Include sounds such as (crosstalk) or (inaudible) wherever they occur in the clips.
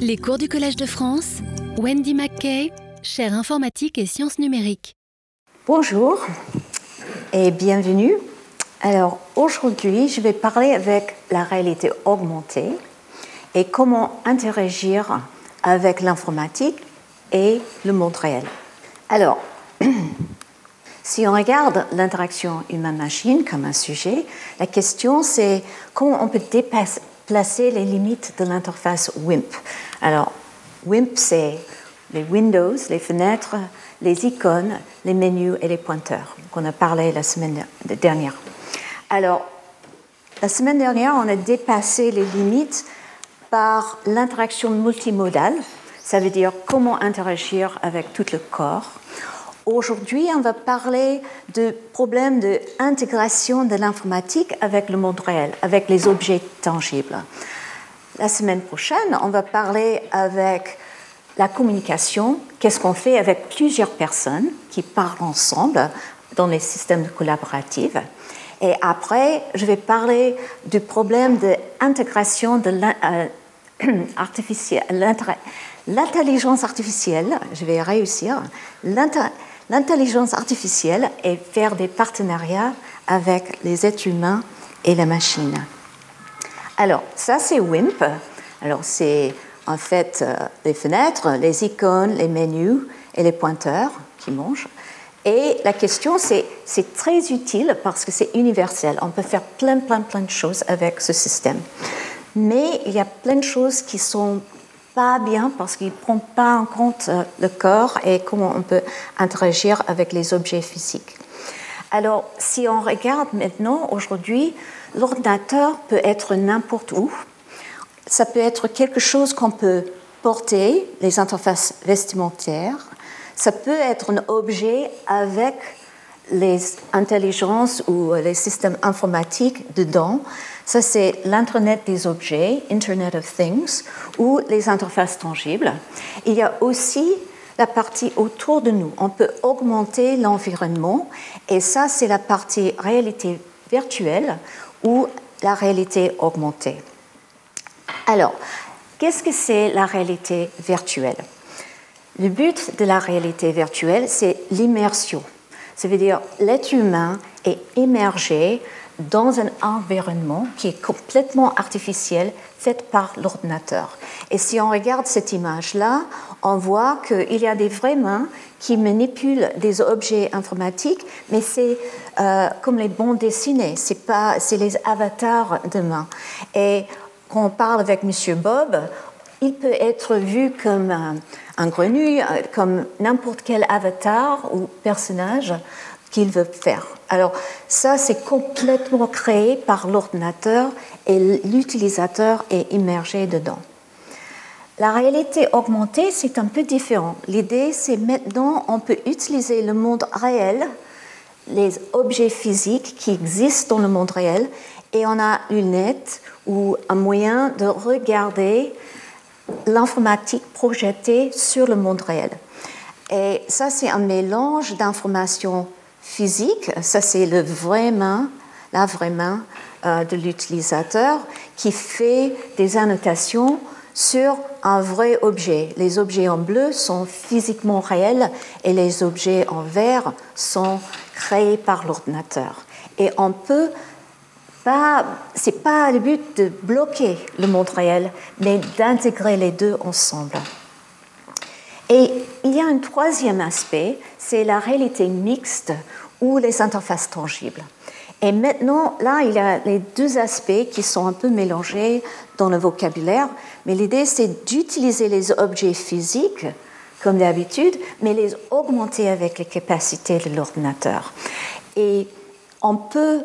Les cours du Collège de France, Wendy McKay, chaire informatique et sciences numériques. Bonjour et bienvenue. Alors aujourd'hui, je vais parler avec la réalité augmentée et comment interagir avec l'informatique et le monde réel. Alors, (clears throat) si on regarde l'interaction humain-machine comme un sujet, la question c'est comment on peut déplacer les limites de l'interface WIMP. Alors, WIMP, c'est les windows, les fenêtres, les icônes, les menus et les pointeurs qu'on a parlé la semaine dernière. Alors, la semaine dernière, on a dépassé les limites par l'interaction multimodale, ça veut dire comment interagir avec tout le corps. Aujourd'hui, on va parler de problèmes d'intégration de l'informatique avec le monde réel, avec les objets tangibles. La semaine prochaine, on va parler avec la communication, qu'est-ce qu'on fait avec plusieurs personnes qui parlent ensemble dans les systèmes collaboratifs? Et après, je vais parler du problème d'intégration de (clears throat) l'intelligence artificielle, je vais réussir, l'intelligence artificielle et faire des partenariats avec les êtres humains et la machine. Alors, ça c'est WIMP. Alors, c'est en fait euh, les fenêtres, les icônes, les menus et les pointeurs qui mangent. Et la question, c'est, c'est très utile parce que c'est universel. On peut faire plein, plein, plein de choses avec ce système. Mais il y a plein de choses qui sont pas bien parce qu'il ne prend pas en compte euh, le corps et comment on peut interagir avec les objets physiques. Alors, si on regarde maintenant, aujourd'hui, l'ordinateur peut être n'importe où. Ça peut être quelque chose qu'on peut porter, les interfaces vestimentaires. Ça peut être un objet avec les intelligences ou les systèmes informatiques dedans. Ça, c'est l'Internet des objets, Internet of Things, ou les interfaces tangibles. Il y a aussi la partie autour de nous. On peut augmenter l'environnement, et ça, c'est la partie réalité virtuelle ou la réalité augmentée. Alors, qu'est-ce que c'est la réalité virtuelle? Le but de la réalité virtuelle, c'est l'immersion. Ça veut dire l'être humain est émergé dans un environnement qui est complètement artificiel, fait par l'ordinateur. Et si on regarde cette image-là, on voit qu'il y a des vraies mains qui manipulent des objets informatiques, mais c'est euh, comme les bons dessinés, c'est les avatars de mains. Et quand on parle avec Monsieur Bob, il peut être vu comme un, un grenouille, comme n'importe quel avatar ou personnage qu'il veut faire. Alors ça, c'est complètement créé par l'ordinateur et l'utilisateur est immergé dedans. La réalité augmentée, c'est un peu différent. L'idée, c'est maintenant, on peut utiliser le monde réel, les objets physiques qui existent dans le monde réel, et on a une lunette ou un moyen de regarder l'informatique projetée sur le monde réel. Et ça, c'est un mélange d'informations physiques, ça c'est le vrai main, la vraie main euh, de l'utilisateur qui fait des annotations sur un vrai objet. Les objets en bleu sont physiquement réels et les objets en vert sont créés par l'ordinateur. Et on peut pas, c'est pas le but de bloquer le monde réel, mais d'intégrer les deux ensemble. Et il y a un troisième aspect, c'est la réalité mixte ou les interfaces tangibles. Et maintenant, là, il y a les deux aspects qui sont un peu mélangés dans le vocabulaire, mais l'idée, c'est d'utiliser les objets physiques, comme d'habitude, mais les augmenter avec les capacités de l'ordinateur. Et on peut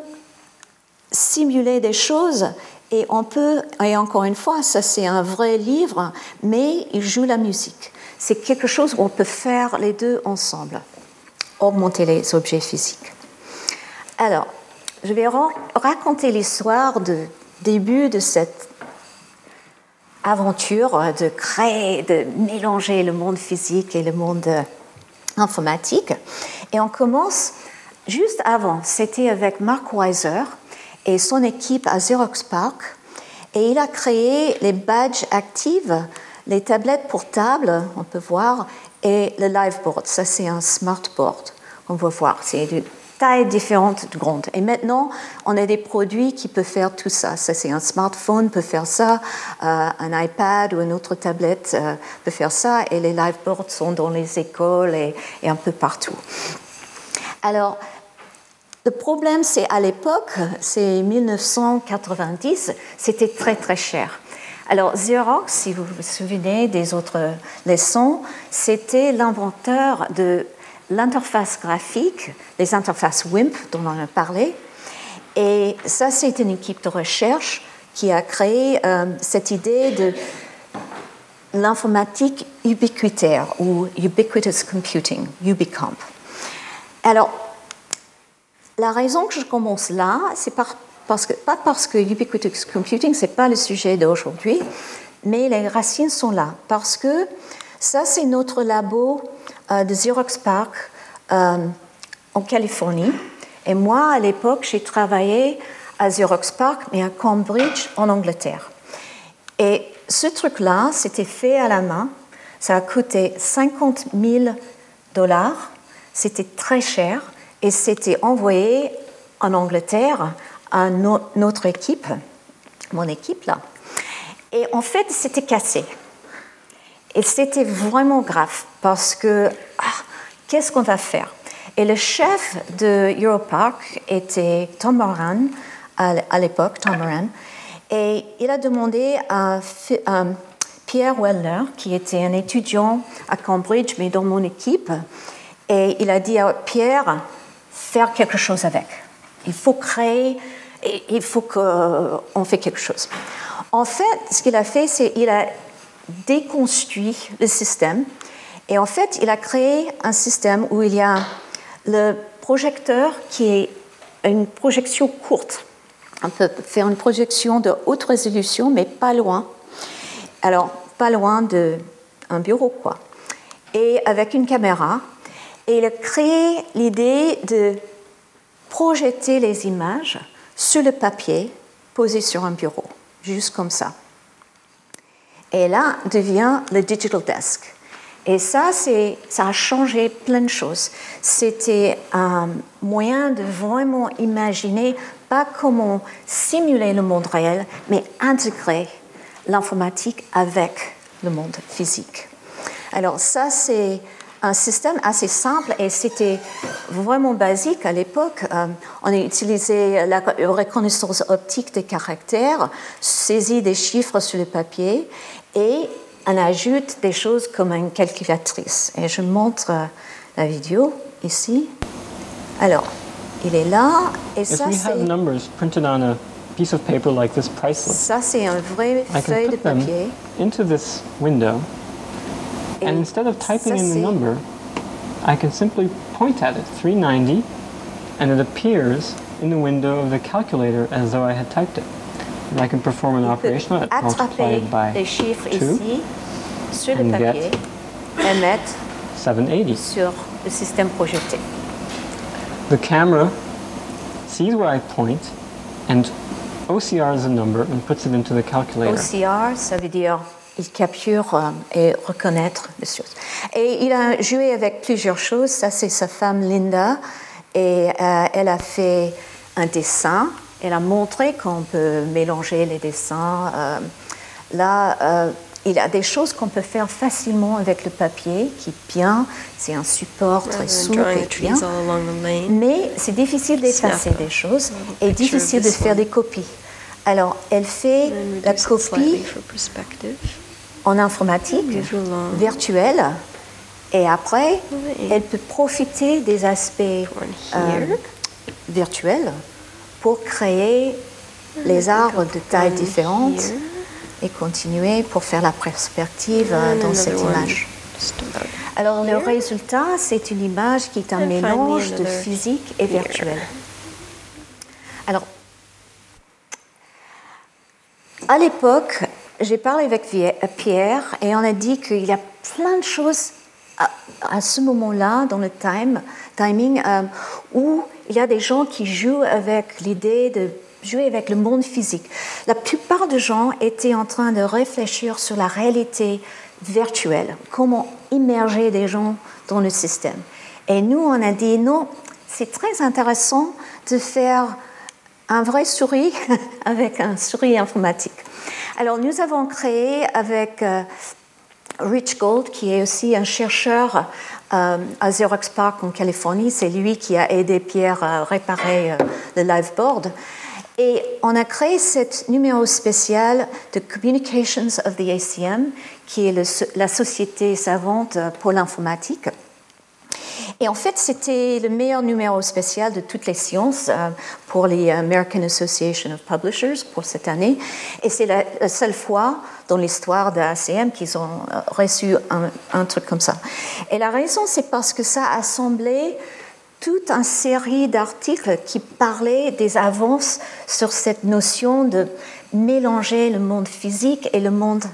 simuler des choses et on peut, et encore une fois, ça c'est un vrai livre, mais il joue la musique. C'est quelque chose où on peut faire les deux ensemble, augmenter les objets physiques. Alors, je vais raconter l'histoire du début de cette aventure de créer, de mélanger le monde physique et le monde informatique. Et on commence juste avant, c'était avec Mark Weiser, et son équipe à Xerox Park. Et il a créé les badges actives, les tablettes portables, on peut voir, et le liveboard. Ça, c'est un smartboard. On va voir. C'est de tailles différentes de grandes. Et maintenant, on a des produits qui peuvent faire tout ça. Ça, c'est un smartphone peut faire ça, euh, un iPad ou une autre tablette euh, peut faire ça. Et les liveboards sont dans les écoles et, et un peu partout. Alors, le problème, c'est à l'époque, c'est 1990, c'était très très cher. Alors Xerox, si vous vous souvenez des autres leçons, c'était l'inventeur de l'interface graphique, les interfaces WIMP dont on a parlé. Et ça, c'est une équipe de recherche qui a créé euh, cette idée de l'informatique ubiquitaire ou ubiquitous computing, Ubicomp. Alors, la raison que je commence là, c'est parce que, pas parce que ubiquitous computing, ce n'est pas le sujet d'aujourd'hui, mais les racines sont là. Parce que ça, c'est notre labo euh, de Xerox Park euh, en Californie. Et moi, à l'époque, j'ai travaillé à Xerox Park, mais à Cambridge, en Angleterre. Et ce truc-là, c'était fait à la main. Ça a coûté 50 000 dollars. C'était très cher et c'était envoyé en Angleterre à notre équipe, mon équipe là. Et en fait, c'était cassé. Et c'était vraiment grave parce que ah, qu'est-ce qu'on va faire? Et le chef de Europark était Tom Moran à l'époque, Tom Moran, et il a demandé à, à Pierre Weller, qui était un étudiant à Cambridge, mais dans mon équipe, et il a dit à Pierre, faire quelque chose avec. Il faut créer, il faut qu'on fait quelque chose. En fait, ce qu'il a fait, c'est qu'il a déconstruit le système et en fait, il a créé un système où il y a le projecteur qui est une projection courte. On peut faire une projection de haute résolution, mais pas loin. Alors, pas loin d'un bureau, quoi. Et avec une caméra, et il a créé l'idée de projeter les images sur le papier posé sur un bureau, juste comme ça. Et là devient le Digital Desk. Et ça, ça a changé plein de choses. C'était un moyen de vraiment imaginer pas comment simuler le monde réel, mais intégrer l'informatique avec le monde physique. Alors ça, c'est un système assez simple et c'était vraiment basique à l'époque. Euh, on a utilisé la reconnaissance optique des caractères, saisi des chiffres sur le papier et on ajoute des choses comme une calculatrice. Et je montre euh, la vidéo ici. Alors, il est là et ça c'est. piece of paper like this priceless. Ça c'est un vrai feuille de papier. into this window and instead of typing in the number, I can simply point at it, 390, and it appears in the window of the calculator as though I had typed it. And I can perform an operation on it, multiply it by les chiffres 2, ici sur le papier et mettre 780. sur le système projeté. The camera sees where I point and OCR is a number and puts it into the calculator. OCR, ça veut dire il capture euh, et reconnaître les choses. Et il a joué avec plusieurs choses. Ça, c'est sa femme Linda. Et euh, elle a fait un dessin. Elle a montré qu'on peut mélanger les dessins. Euh, là, il y a des choses qu'on peut faire facilement avec le papier, qui bien, c'est un support très souple et bien. Mais c'est difficile d'effacer des choses et difficile de faire des copies. Alors, elle fait la copie en informatique virtuelle et après, elle peut profiter des aspects euh, virtuels pour créer les arbres de tailles différentes et continuer pour faire la perspective euh, dans cette image. Alors le résultat, c'est une image qui est un mélange de physique et virtuel. Alors, à l'époque, j'ai parlé avec Pierre et on a dit qu'il y a plein de choses à, ce moment-là, dans le time, timing, euh, où il y a des gens qui jouent avec l'idée de jouer avec le monde physique. La plupart des gens étaient en train de réfléchir sur la réalité virtuelle, comment immerger des gens dans le système. Et nous, on a dit non, c'est très intéressant de faire un vrai souris (laughs) avec un souris informatique. Alors nous avons créé avec euh, Rich Gold, qui est aussi un chercheur euh, à Xerox Park en Californie, c'est lui qui a aidé Pierre à réparer euh, le liveboard. Et on a créé ce numéro spécial de Communications of the ACM, qui est la société savante pour l'informatique. Et en fait, c'était le meilleur numéro spécial de toutes les sciences euh, pour les American Association of Publishers pour cette année. Et c'est la, seule fois dans l'histoire de l'ACM qu'ils ont euh, reçu un, un, truc comme ça. Et la raison, c'est parce que ça a assemblé toute une série d'articles qui parlaient des avances sur cette notion de mélanger le monde physique et le monde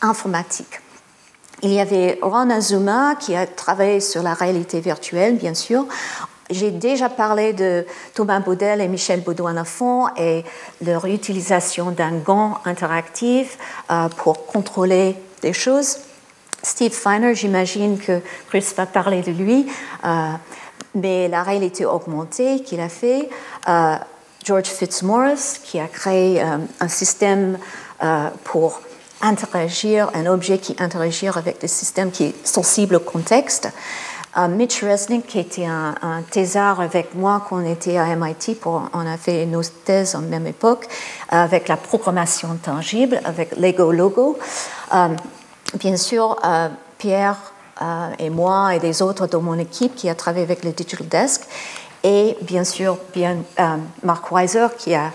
informatique. Il y avait Ron Azuma qui a travaillé sur la réalité virtuelle, bien sûr. J'ai déjà parlé de Thomas Baudel et Michel Baudouin-Lafont et leur utilisation d'un gant interactif euh, pour contrôler des choses. Steve Feiner, j'imagine que Chris va parler de lui, euh, mais la réalité augmentée qu'il a fait. Euh, George Fitzmaurice, qui a créé un système pour interagir, un objet qui interagir avec des systèmes qui est sensible au contexte. Euh, Mitch Resnick, qui était un, un, thésard avec moi quand on était à MIT, pour, on a fait nos thèses en même époque, avec la programmation tangible, avec Lego Logo. Euh, bien sûr, euh, Pierre et moi et des autres dans mon équipe qui a travaillé avec le Digital Desk, et bien sûr bien, Mark Weiser, qui a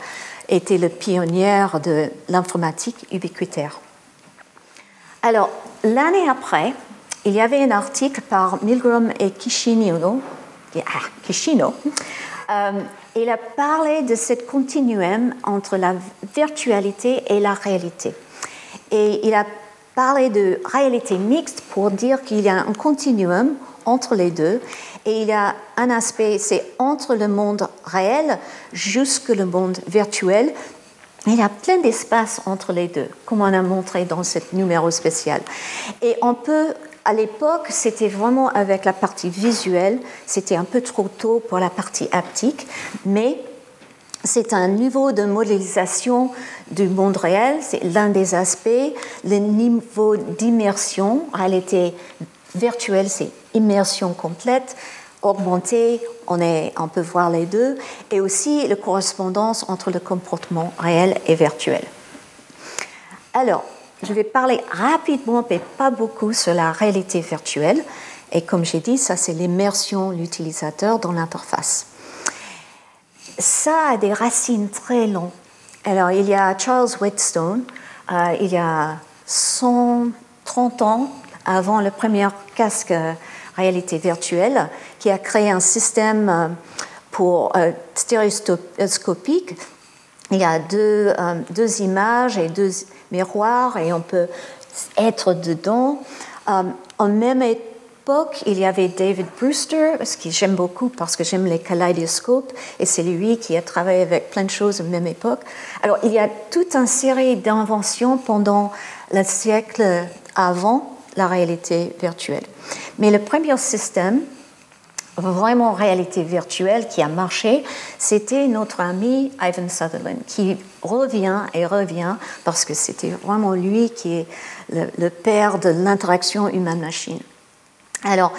été le pionnier de l'informatique ubiquitaire. Alors, l'année après, il y avait un article par Milgram et Kishino. Ah, Kishino. Euh, il a parlé de ce continuum entre la virtualité et la réalité. Et il a parlé de réalité mixte pour dire qu'il y a un continuum entre les deux. Et il y a un aspect, c'est entre le monde réel jusque le monde virtuel, il y a plein d'espace entre les deux, comme on a montré dans ce numéro spécial. Et on peut, à l'époque, c'était vraiment avec la partie visuelle, c'était un peu trop tôt pour la partie haptique, mais c'est un niveau de modélisation du monde réel, c'est l'un des aspects. Le niveau d'immersion, réalité virtuelle, c'est immersion complète augmentée, on, peut voir les deux, et aussi la correspondance entre le comportement réel et virtuel. Alors, je vais parler rapidement, mais pas beaucoup, sur la réalité virtuelle. Et comme j'ai dit, ça c'est l'immersion de l'utilisateur dans l'interface. Ça a des racines très longues. Alors, il y a Charles Whetstone, euh, il y a 130 ans, avant le premier casque réalité virtuelle, qui a créé un système euh, pour euh, stéréoscopique. Il y a deux, euh, deux, images et deux miroirs et on peut être dedans. en même époque, il y avait David Brewster, ce que j'aime beaucoup parce que j'aime les kaléidoscopes, et c'est lui qui a travaillé avec plein de choses à la même époque. Alors, il y a toute une série d'inventions pendant le siècle avant la réalité virtuelle. Mais le premier système, vraiment réalité virtuelle, qui a marché, c'était notre ami Ivan Sutherland, qui revient et revient, parce que c'était vraiment lui qui est le, père de l'interaction humaine-machine. Alors,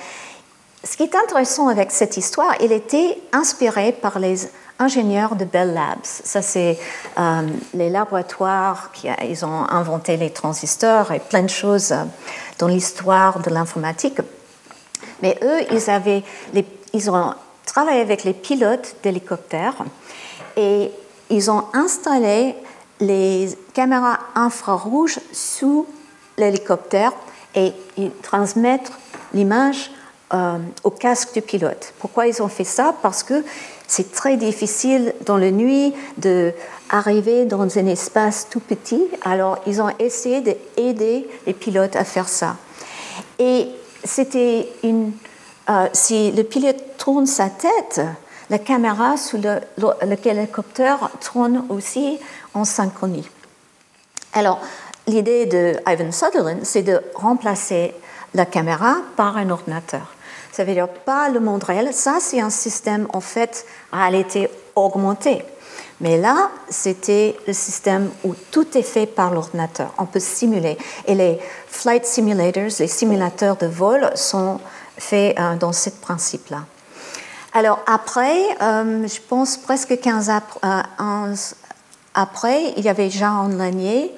ce qui est intéressant avec cette histoire, il était inspiré par les ingénieurs de Bell Labs. Ça, c'est euh, les laboratoires qui ils ont inventé les transistors et plein de choses euh, dans l'histoire de l'informatique. Mais eux, ils, ont travaillé avec les pilotes d'hélicoptères et ils ont installé les caméras infrarouges sous l'hélicoptère et ils transmettent l'image euh, au casque du pilote. Pourquoi ils ont fait ça? Parce que c'est très difficile dans la nuit d'arriver dans un espace tout petit. Alors, ils ont essayé d'aider les pilotes à faire ça. Et c'était une. Euh, si le pilote tourne sa tête, la caméra sous le, hélicoptère tourne aussi en synchronie. Alors, l'idée de Ivan Sutherland, c'est de remplacer la caméra par un ordinateur. Ça veut dire pas le monde réel. Ça, c'est un système en fait réalité augmentée. Mais là, c'était le système où tout est fait par l'ordinateur. On peut simuler. Et les flight simulators, les simulateurs de vol, sont faits euh, dans ce principe-là. Alors après, euh, je pense presque 15 ans après, il y avait Jean Lanier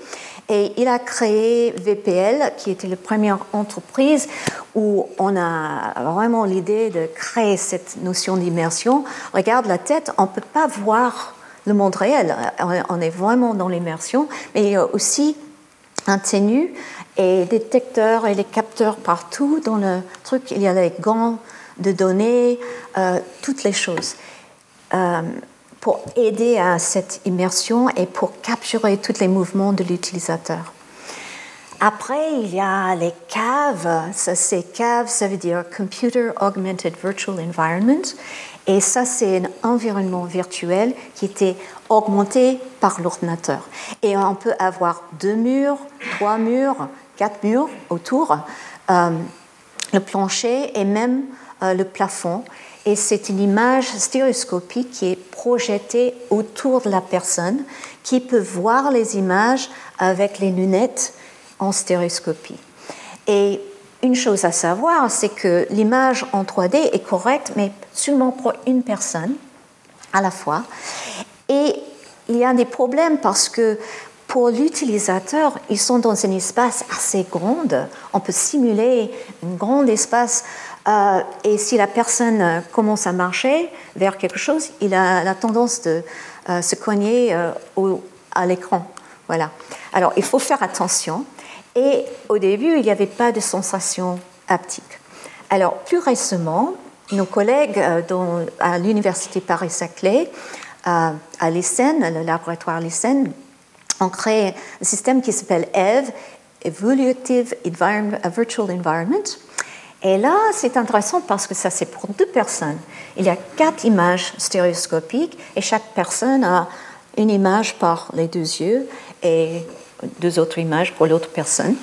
et il a créé VPL, qui était la première entreprise où on a vraiment l'idée de créer cette notion d'immersion. Regarde la tête, on ne peut pas voir le monde réel, on est vraiment dans l'immersion, mais il y a aussi un ténu et détecteurs et les capteurs partout dans le truc. Il y a les gants de données, euh, toutes les choses. Euh, pour aider à cette immersion et pour capturer tous les mouvements de l'utilisateur. Après, il y a les caves. C'est caves, ça veut dire Computer Augmented Virtual Environment. Et ça, c'est un environnement virtuel qui était augmenté par l'ordinateur. Et on peut avoir deux murs, trois murs, quatre murs autour, euh, le plancher et même euh, le plafond. Et c'est une image stéréoscopique qui est projetée autour de la personne, qui peut voir les images avec les lunettes en stéréoscopie. Et une chose à savoir, c'est que l'image en 3D est correcte, mais seulement pour une personne à la fois. Et il y a des problèmes parce que pour l'utilisateur, ils sont dans un espace assez grand. On peut simuler un grand espace euh, et si la personne commence à marcher vers quelque chose, il a la tendance de euh, se cogner euh, à l'écran. Voilà. Alors, il faut faire attention. Et au début, il n'y avait pas de sensation haptique. Alors, plus récemment, nos collègues à l'Université Paris-Saclay, à l'ICEN, le laboratoire l'ICEN, ont créé un système qui s'appelle EVE, Evolutive Virtual Environment, et là, c'est intéressant parce que ça, c'est pour deux personnes. Il y a quatre images stéréoscopiques et chaque personne a une image par les deux yeux et deux autres images pour l'autre personne.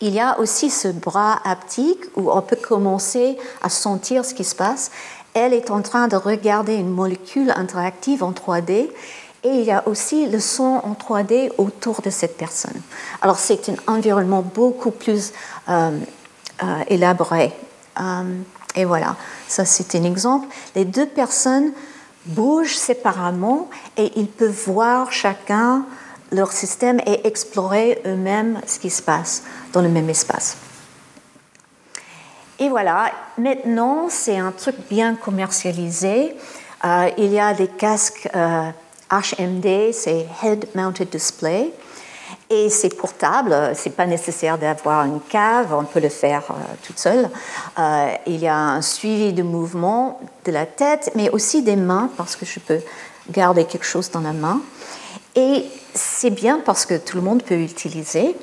Il y a aussi ce bras haptique où on peut commencer à sentir ce qui se passe. Elle est en train de regarder une molécule interactive en 3D et il y a aussi le son en 3D autour de cette personne. Alors c'est un environnement beaucoup plus euh, euh, élaboré. Euh, et voilà, ça c'est un exemple. Les deux personnes bougent séparément et ils peuvent voir chacun leur système et explorer eux-mêmes ce qui se passe dans le même espace. Et voilà, maintenant c'est un truc bien commercialisé. Euh, il y a des casques HMD, c'est Head Mounted Display. Et c'est portable, c'est pas nécessaire d'avoir une cave, on peut le faire euh, toute seule. Euh, il y a un suivi de mouvement de la tête, mais aussi des mains, parce que je peux garder quelque chose dans la main. Et c'est bien parce que tout le monde peut l'utiliser,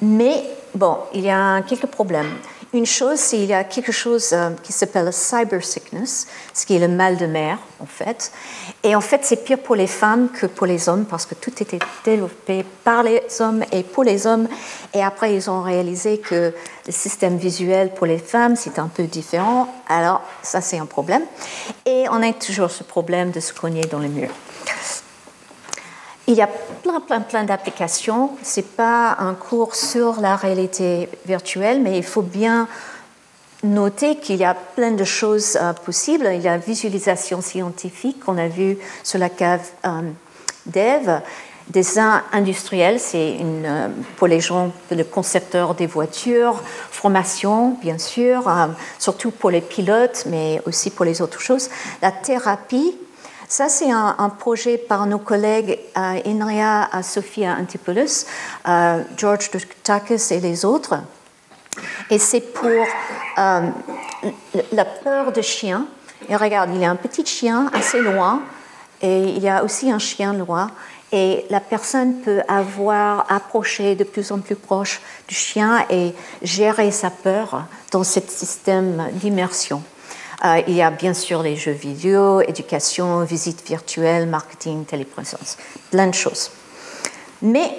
mais bon, il y a quelques problèmes. Une chose, c'est qu'il y a quelque chose euh, qui s'appelle cyber sickness, ce qui est le mal de mer, en fait. Et en fait, c'est pire pour les femmes que pour les hommes parce que tout était développé par les hommes et pour les hommes. Et après, ils ont réalisé que le système visuel pour les femmes, c'est un peu différent. Alors, ça, c'est un problème. Et on a toujours ce problème de se cogner dans les murs. Il y a plein, plein, plein d'applications. Ce n'est pas un cours sur la réalité virtuelle, mais il faut bien noter qu'il y a plein de choses euh, possibles. Il y a visualisation scientifique qu'on a vu sur la cave euh, d'Eve. Dessin industriel, c'est euh, pour les gens, le concepteur des voitures, formation, bien sûr, surtout pour les pilotes, mais aussi pour les autres choses. La thérapie, ça, c'est un, projet par nos collègues à INRIA, à Sophia Antipoulos, George Dukakis et les autres. Et c'est pour euh, la peur de chien. Et regarde, il y a un petit chien assez loin et il y a aussi un chien loin. Et la personne peut avoir approché de plus en plus proche du chien et gérer sa peur dans ce système d'immersion. Euh, il y a bien sûr les jeux vidéo, éducation, visite virtuelle, marketing, téléprésence, plein de choses. Mais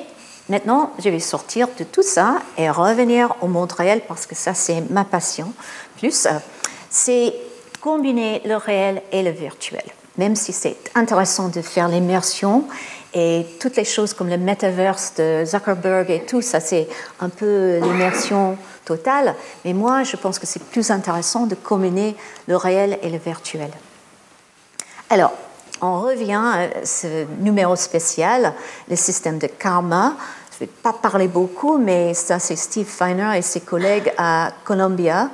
maintenant, je vais sortir de tout ça et revenir au monde réel parce que ça, c'est ma passion. Plus, euh, c'est combiner le réel et le virtuel. Même si c'est intéressant de faire l'immersion et toutes les choses comme le metaverse de Zuckerberg et tout, ça c'est un peu l'immersion totale. Mais moi, je pense que c'est plus intéressant de combiner le réel et le virtuel. Alors, on revient à ce numéro spécial, le système de karma. Je ne vais pas parler beaucoup, mais ça c'est Steve Feiner et ses collègues à Columbia.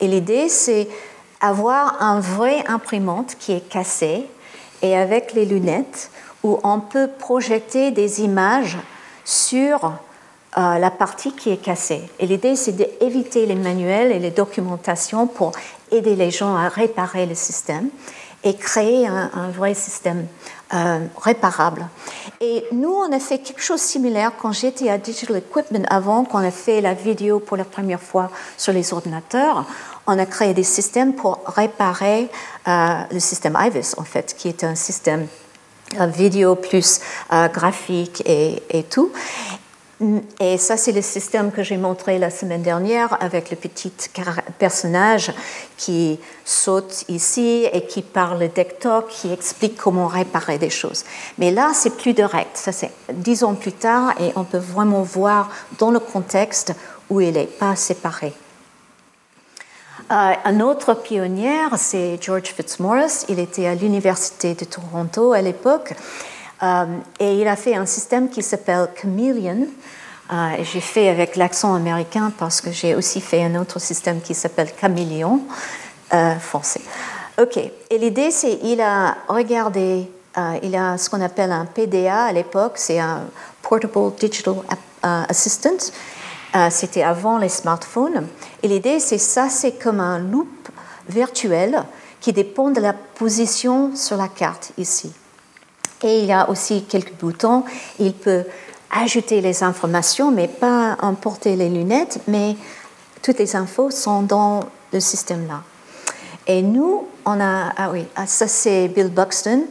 Et l'idée, c'est avoir un vrai imprimante qui est cassé et avec les lunettes, où on peut projeter des images sur euh, la partie qui est cassée. Et l'idée, c'est d'éviter les manuels et les documentations pour aider les gens à réparer le système et créer un, vrai système euh, réparable. Et nous, on a fait quelque chose de similaire quand j'étais à Digital Equipment avant, qu'on a fait la vidéo pour la première fois sur les ordinateurs. On a créé des systèmes pour réparer euh, le système IVIS, en fait, qui est un système vidéo plus euh, graphique et, et, tout. Et ça, c'est le système que j'ai montré la semaine dernière avec le petit personnage qui saute ici et qui parle d'Ecto, qui explique comment réparer des choses. Mais là, c'est plus direct. Ça, c'est dix ans plus tard et on peut vraiment voir dans le contexte où il est, pas séparé. Euh, un autre pionnier, c'est George Fitzmaurice. Il était à l'Université de Toronto à l'époque. Euh, et il a fait un système qui s'appelle Chameleon. Euh, j'ai fait avec l'accent américain parce que j'ai aussi fait un autre système qui s'appelle Caméléon français. OK. Et l'idée, c'est qu'il a regardé, il a ce qu'on appelle un PDA à l'époque, c'est un Portable Digital Assistant. Euh, c'était avant les smartphones. Et l'idée, c'est ça, c'est comme un loop virtuel qui dépend de la position sur la carte ici. Et il y a aussi quelques boutons. Il peut ajouter les informations, mais pas emporter les lunettes, mais toutes les infos sont dans le système-là. Et nous, on a, ah oui, ah, ça c'est Bill Buxton,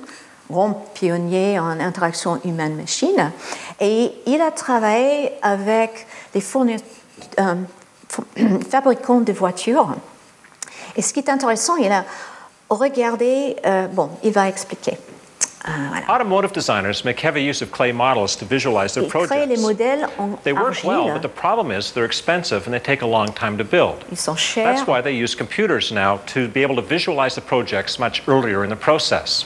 grand pionnier en interaction humaine-machine. Et il a travaillé avec les euh, (clears throat) fabricants de voitures. Et ce qui est intéressant, il a regardé, euh, bon, il va expliquer. Uh, voilà. Automotive designers make heavy use of clay models to visualize their projects. Les modèles en they work argile. well, but the problem is they're expensive and they take a long time to build. Ils sont chers. That's why they use computers now to be able to visualize the projects much earlier in the process.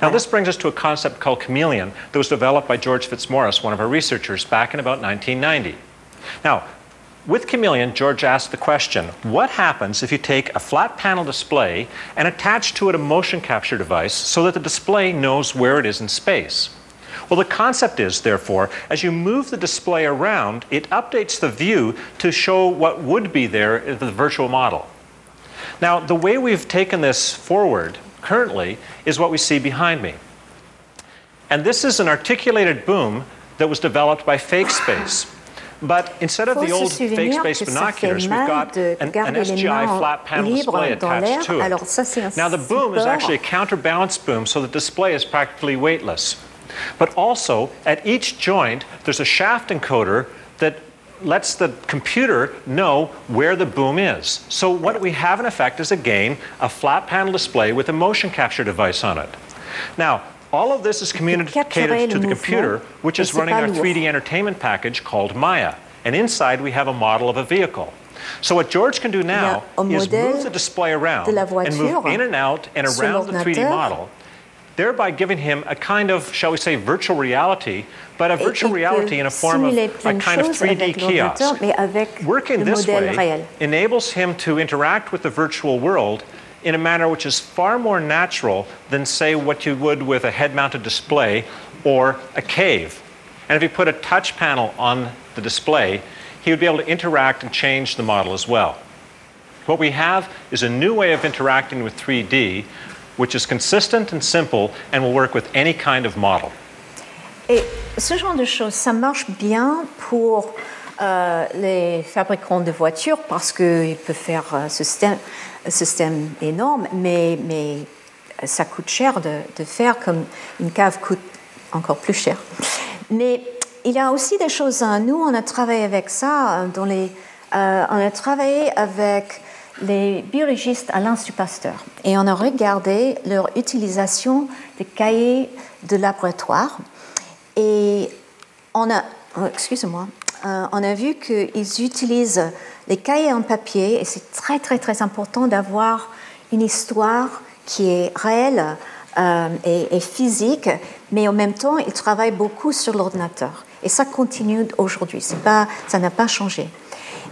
Now, this brings us to a concept called chameleon that was developed by George Fitzmaurice, one of our researchers, back in about 1990. Now, with Chameleon, George asked the question what happens if you take a flat panel display and attach to it a motion capture device so that the display knows where it is in space? Well, the concept is, therefore, as you move the display around, it updates the view to show what would be there in the virtual model. Now, the way we've taken this forward currently is what we see behind me. And this is an articulated boom that was developed by Fake Space. But instead of the old fake-space binoculars, we've got an, an SGI flat panel display attached to it. Now the boom is actually a counterbalance boom, so the display is practically weightless. But also, at each joint, there's a shaft encoder that lets the computer know where the boom is. So what we have in effect is again a flat panel display with a motion capture device on it. Now, all of this is communicated to the computer, which is running our 3D entertainment package called Maya. And inside we have a model of a vehicle. So what George can do now is move the display around and move in and out and around the 3D model thereby giving him a kind of, shall we say, virtual reality, but a virtual reality in a form of a kind of 3D kiosk. Working this way enables him to interact with the virtual world in a manner which is far more natural than, say, what you would with a head mounted display or a cave. And if you put a touch panel on the display, he would be able to interact and change the model as well. What we have is a new way of interacting with 3D which is consistent and simple and will work with any kind of model. Et ce genre de choses, ça marche bien pour euh, les fabricants de voitures parce qu'ils peuvent faire un système, un système énorme, mais, mais ça coûte cher de, faire comme une cave coûte encore plus cher. Mais il y a aussi des choses, hein. nous on a travaillé avec ça, euh, on a travaillé avec les biologistes à l'Institut Pasteur. Et on a regardé leur utilisation des cahiers de laboratoire. Et on a, oh, excusez-moi, euh, on a vu qu'ils utilisent les cahiers en papier et c'est très très très important d'avoir une histoire qui est réelle euh, et, physique, mais en même temps ils travaillent beaucoup sur l'ordinateur. Et ça continue aujourd'hui, pas, ça n'a pas changé.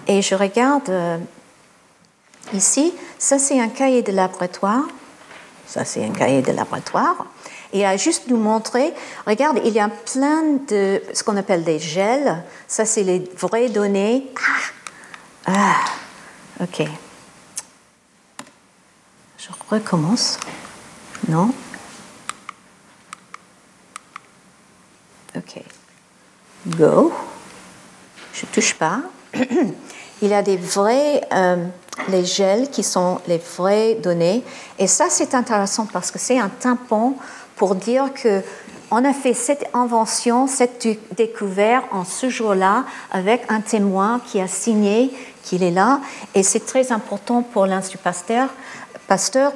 Et je regarde euh, ici, ça c'est un cahier de laboratoire, ça c'est un cahier de laboratoire. Et a juste nous montrer, regarde, il y a plein de ce qu'on appelle des gels. Ça, c'est les vraies données. Ah, ah, ok. Je recommence. Non? Ok. Go. Je touche pas. (clears throat) il y a des vrais euh, les gels qui sont les vraies données. Et ça, c'est intéressant parce que c'est un tampon pour dire que on a fait cette invention, cette découverte en ce jour-là avec un témoin qui a signé qu'il est là. Et c'est très important pour l'Institut Pasteur,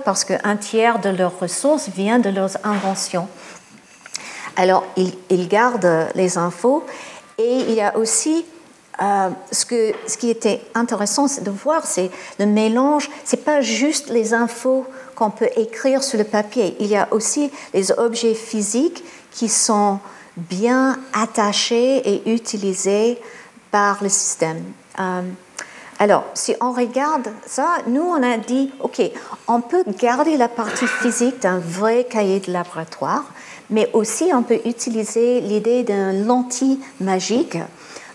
parce qu'un tiers de leurs ressources vient de leurs inventions. Alors, ils, ils gardent les infos et il y a aussi euh, ce, qui était intéressant de voir, c'est le mélange. C'est pas juste les infos qu'on peut écrire sur le papier. Il y a aussi les objets physiques qui sont bien attachés et utilisés par le système. Euh, alors, si on regarde ça, nous, on a dit, OK, on peut garder la partie physique d'un vrai cahier de laboratoire, mais aussi on peut utiliser l'idée d'un lentille magique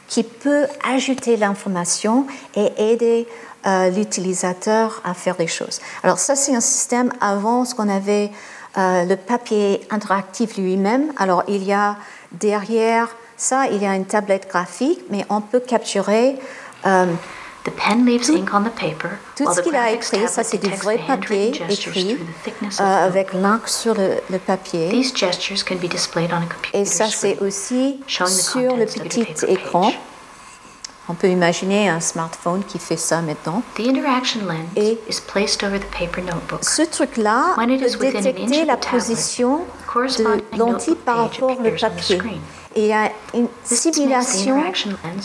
qui peut ajouter l'information et aider euh, l'utilisateur à faire des choses. Alors ça, c'est un système avant ce qu'on avait euh, le papier interactif lui-même. Alors il y a derrière ça, il y a une tablette graphique, mais on peut capturer The pen leaves tout, ink on the paper, tout while ce qu'il a écrit, ça c'est du vrai papier écrit euh, avec l'encre sur le, le papier. These gestures can be displayed on a computer Et ça c'est aussi sur le petit écran. On peut imaginer un smartphone qui fait ça maintenant. The interaction lens Et is placed over the paper notebook. Ce truc-là When it is peut within an inch détecter la position de lentille par rapport au papier. Il y a une simulation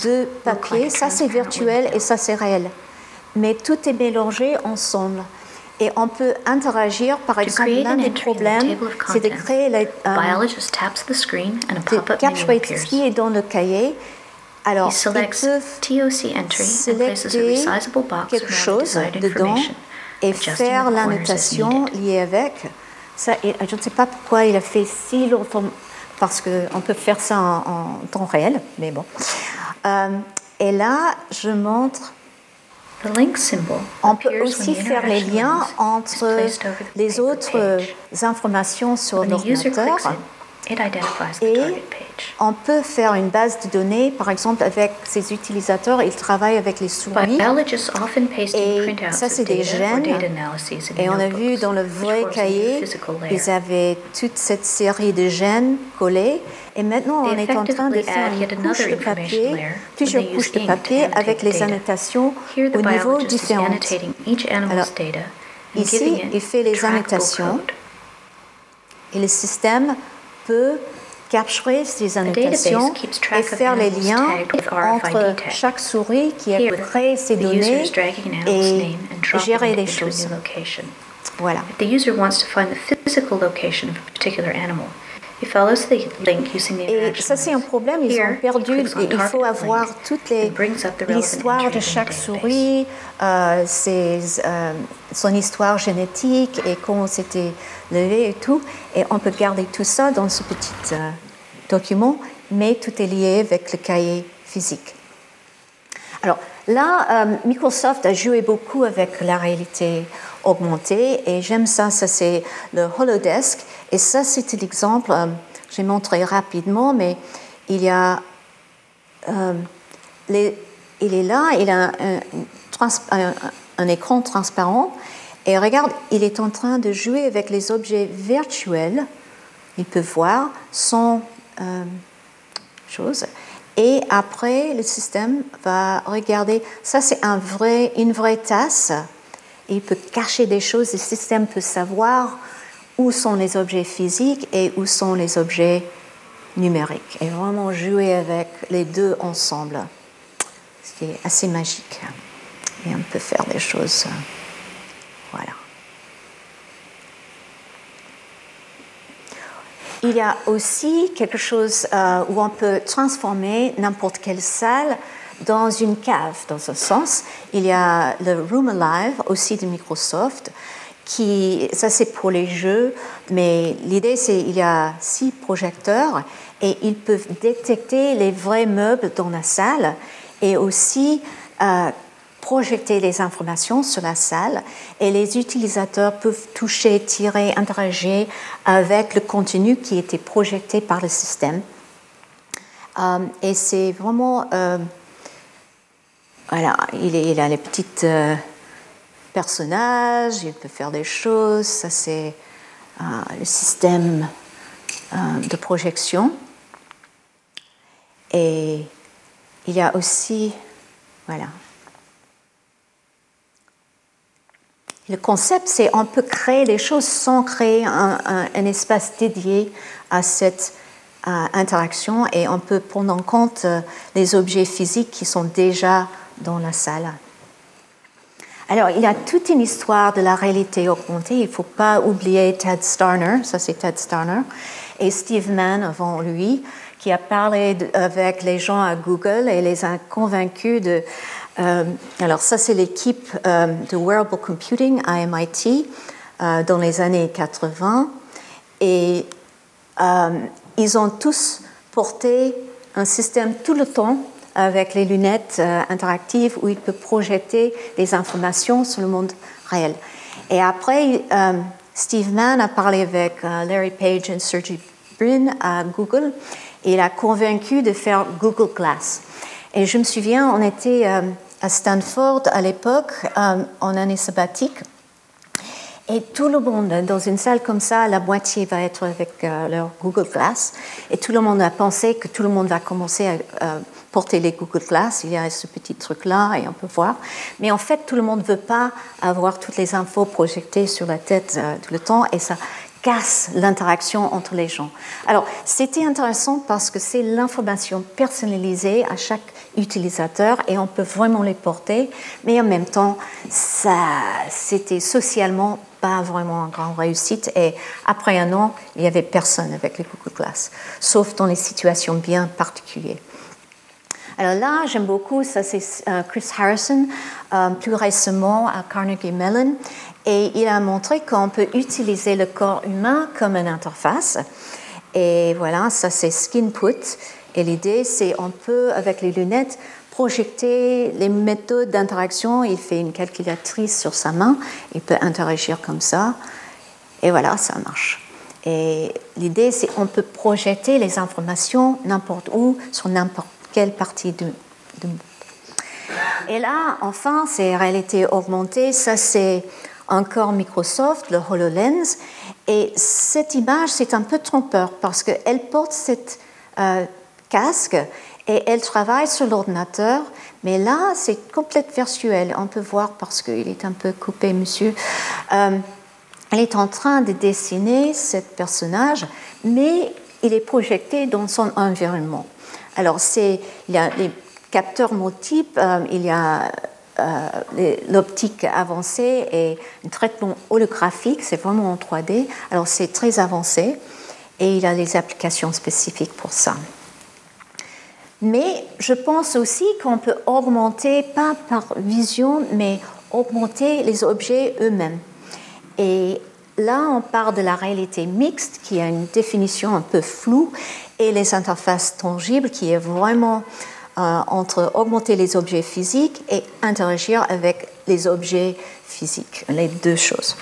de papier, ça c'est virtuel et ça c'est réel. Mais tout est mélangé ensemble. Et on peut interagir, par exemple, l'un des problèmes, c'est de créer la, euh, qui est dans le cahier. Alors, sélectionner resizable box quelque chose dedans et faire the la corners as notation needed. liée avec. Ça, et je ne sais pas pourquoi il a fait si longtemps, parce qu'on peut faire ça en, en temps réel, mais bon. Euh, et là, je montre, The link symbol on peut aussi faire les liens entre les autres page. informations sur l'ordinateur. It, it identifies the Et target page. on peut faire une base de données, par exemple, avec ces utilisateurs, ils travaillent avec les souris. Et ça, c'est des gènes. Et on a vu dans le vrai cahier, ils avaient toute cette série de gènes collés. Et maintenant, on est en train de faire une couche de papier, plusieurs couches de papier avec les annotations au niveau différent. Alors, ici, il fait les annotations. Et le système peut capturer ces annotations et faire les liens entre chaque souris qui a créé ces the user données et gérer les choses. Voilà. Et ça, c'est un problème. Ils ont perdu. il faut avoir toute l'histoire de chaque souris, euh, ses, euh, son histoire génétique et comment c'était levé et tout. Et on peut garder tout ça dans ce petit euh, document, mais tout est lié avec le cahier physique. Alors là, euh, Microsoft a joué beaucoup avec la réalité augmentée et j'aime ça, ça c'est le Holodesk. Et ça, c'était l'exemple, euh, j'ai montré rapidement, mais il y a euh, il est là, il a un, écran transparent, et regarde, il est en train de jouer avec les objets virtuels. Il peut voir son euh, chose. Et après, le système va regarder, ça c'est une vraie tasse. Il peut cacher des choses, le système peut savoir où sont les objets physiques et où sont les objets numériques. Et vraiment jouer avec les deux ensemble, ce qui est assez magique. Et on peut faire des choses. Voilà. Il y a aussi quelque chose euh, où on peut transformer n'importe quelle salle dans une cave, dans un sens. Il y a le Room Alive aussi de Microsoft, qui, ça c'est pour les jeux, mais l'idée c'est qu'il y a six projecteurs et ils peuvent détecter les vrais meubles dans la salle et aussi euh, projeter les informations sur la salle et les utilisateurs peuvent toucher, tirer, interagir avec le contenu qui était projeté par le système. Euh, et c'est vraiment... Euh, voilà, il, a les petits euh, personnages, il peut faire des choses, ça c'est le système de projection. Et il y a aussi, voilà, Le concept, c'est on peut créer des choses sans créer un, espace dédié à cette interaction et on peut prendre en compte euh, les objets physiques qui sont déjà dans la salle. Alors, il y a toute une histoire de la réalité augmentée. Il ne faut pas oublier Ted Starner, ça c'est Ted Starner, et Steve Mann avant lui, qui a parlé avec les gens à Google et les a convaincus de euh, alors ça, c'est l'équipe euh, de Wearable Computing à MIT euh, dans les années 80. Et ils ont tous porté un système tout le temps avec les lunettes interactives où ils peuvent projeter des informations sur le monde réel. Et après, Steve Mann a parlé avec Larry Page et Sergey Brin à Google et il a convaincu de faire Google Glass. Et je me souviens, on était à Stanford à l'époque, euh, en année sabbatique. Et tout le monde, dans une salle comme ça, la moitié va être avec euh, leur Google Glass. Et tout le monde a pensé que tout le monde va commencer à porter les Google Glass. Il y a ce petit truc-là et on peut voir. Mais en fait, tout le monde ne veut pas avoir toutes les infos projetées sur la tête euh, tout le temps. Et ça casse l'interaction entre les gens. Alors, c'était intéressant parce que c'est l'information personnalisée à chaque utilisateur et on peut vraiment les porter, mais en même temps, ça, c'était socialement pas vraiment une grande réussite et après un an, il n'y avait personne avec les Google Glass, sauf dans les situations bien particulières. Alors là, j'aime beaucoup, ça c'est euh, Chris Harrison, euh, plus récemment à Carnegie Mellon, et il a montré qu'on peut utiliser le corps humain comme une interface. Et voilà, ça c'est SkinPut. Et l'idée, c'est on peut, avec les lunettes, projeter les méthodes d'interaction. Il fait une calculatrice sur sa main, il peut interagir comme ça. Et voilà, ça marche. Et l'idée, c'est on peut projeter les informations n'importe où, sur n'importe quelle partie du, monde. Et là, enfin, c'est réalité augmentée. Ça, c'est encore Microsoft, le HoloLens. Et cette image, c'est un peu trompeur parce qu'elle porte cette euh, casque et elle travaille sur l'ordinateur. Mais là, c'est complètement virtuel. On peut voir parce qu'il est un peu coupé, monsieur. Euh, elle est en train de dessiner ce personnage, mais il est projeté dans son environnement. Alors, c'est, il y a les capteurs multiples, euh, il y a euh, l'optique avancée et un traitement holographique, c'est vraiment en 3D. Alors c'est très avancé et il a des applications spécifiques pour ça. Mais je pense aussi qu'on peut augmenter, pas par vision, mais augmenter les objets eux-mêmes. Et là, on parle de la réalité mixte, qui a une définition un peu floue, et les interfaces tangibles, qui est vraiment euh, entre augmenter les objets physiques et interagir avec les objets physiques, les deux choses.